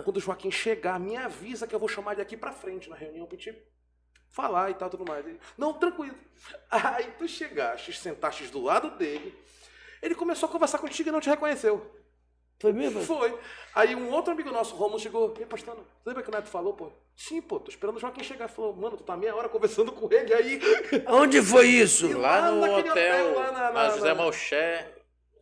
Quando o Joaquim chegar, me avisa que eu vou chamar ele aqui pra frente na reunião pra gente falar e tal, tudo mais. Ele, não, tranquilo. Aí tu chegaste, sentaste do lado dele, ele começou a conversar contigo e não te reconheceu. Foi mesmo? Foi. Aí um outro amigo nosso, o Romulo, chegou. E Pastana, lembra que o Neto falou, pô? Sim, pô, tô esperando o Joaquim chegar. Falou, mano, tu tá meia hora conversando com ele aí. Onde foi isso? E Lá no naquele hotel, hotel, lá na- na, na- José Malché.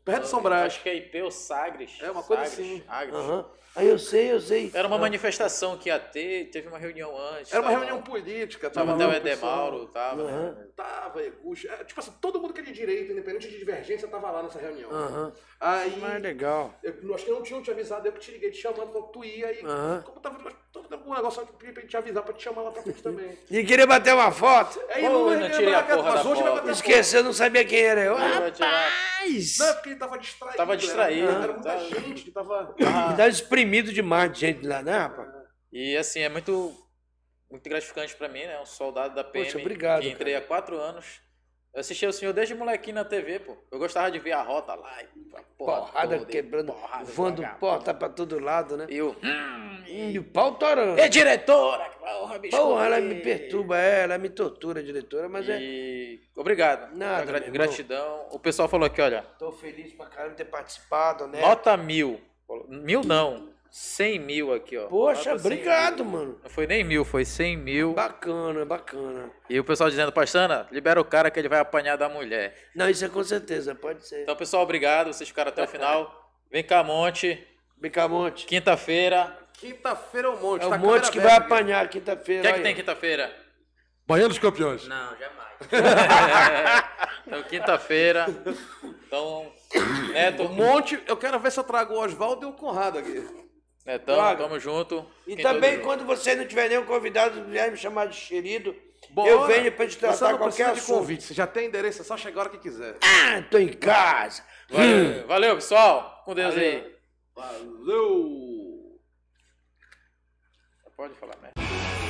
Perto de São Brás. Acho que é IP ou Sagres. É, uma coisa Sagres, assim. Sagres. Aham. Aí eu sei, eu sei. Era uma Ah. manifestação que ia ter, teve uma reunião antes. Era uma tava- reunião política. Tava Tava até o. Edemauro, tava. né? Aham. Tava, Egucha. É, tipo assim, todo mundo que é de direita, independente de divergência, tava lá nessa reunião. Aham. Aí, Mas legal. eu, acho que eu não tinha te avisado, eu que te liguei te chamando, falou que tu ia aí. Aham. Como tava todo tempo um negócio pra pra te avisar, pra te chamar lá pra frente também. E queria bater uma foto. Aí Pô, não, eu não tirei a porra mas da hoje vai foto. bater Esqueceu, não sabia quem era eu. Rapaz! Não, é porque ele tava distraído. Tava distraído, Era, era muita tava- gente que tava. Exprimido demais de gente lá, né, rapaz? E assim, é muito, muito gratificante pra mim, né? Um soldado da PM. Poxa, obrigado, Que entrei há quatro anos. Eu assistia o senhor desde molequinho na TV, pô. Eu gostava de ver a rota lá. E porra Porrada toda, e quebrando, porrada voando vagabundo. porta pra todo lado, né? E o. Hum, E o pau torando. é diretora! Porra, bicho, Porra, ela e- me perturba, é, ela me tortura, diretora, mas é. E obrigado. Nada, Gra- gratidão. O pessoal falou aqui, olha. Tô feliz pra caramba ter participado, né? Nota mil. Mil não. Cem mil aqui, ó. Poxa, obrigado, mil. mano. Não foi nem mil, foi cem mil. Bacana, bacana. E o pessoal dizendo, Pastana, libera o cara que ele vai apanhar da mulher. Não, isso é com certeza, pode ser. Então, pessoal, obrigado. Vocês ficaram até o final. Vem cá, Monte. Bicamonte. Quinta-feira. Quinta-feira é o monte. É tá o a monte que vai aqui. apanhar O quinta-feira. que é que tem quinta-feira? Baiano dos campeões. Não, jamais. então, quinta-feira. Então, Neto, O monte, eu quero ver se eu trago o Oswaldo e o Conrado aqui. Netão, Traga. tamo junto. E Quem também, quando você não tiver nenhum convidado, vier me chamar de xerido, Bora. eu venho pra Você tratar não qualquer precisa de assunto. convite. Você já tem endereço, é só chegar a hora que quiser. Ah, tô em casa. Valeu, valeu, pessoal. Com Deus Valeu. aí. Valeu! Pode falar, mesmo.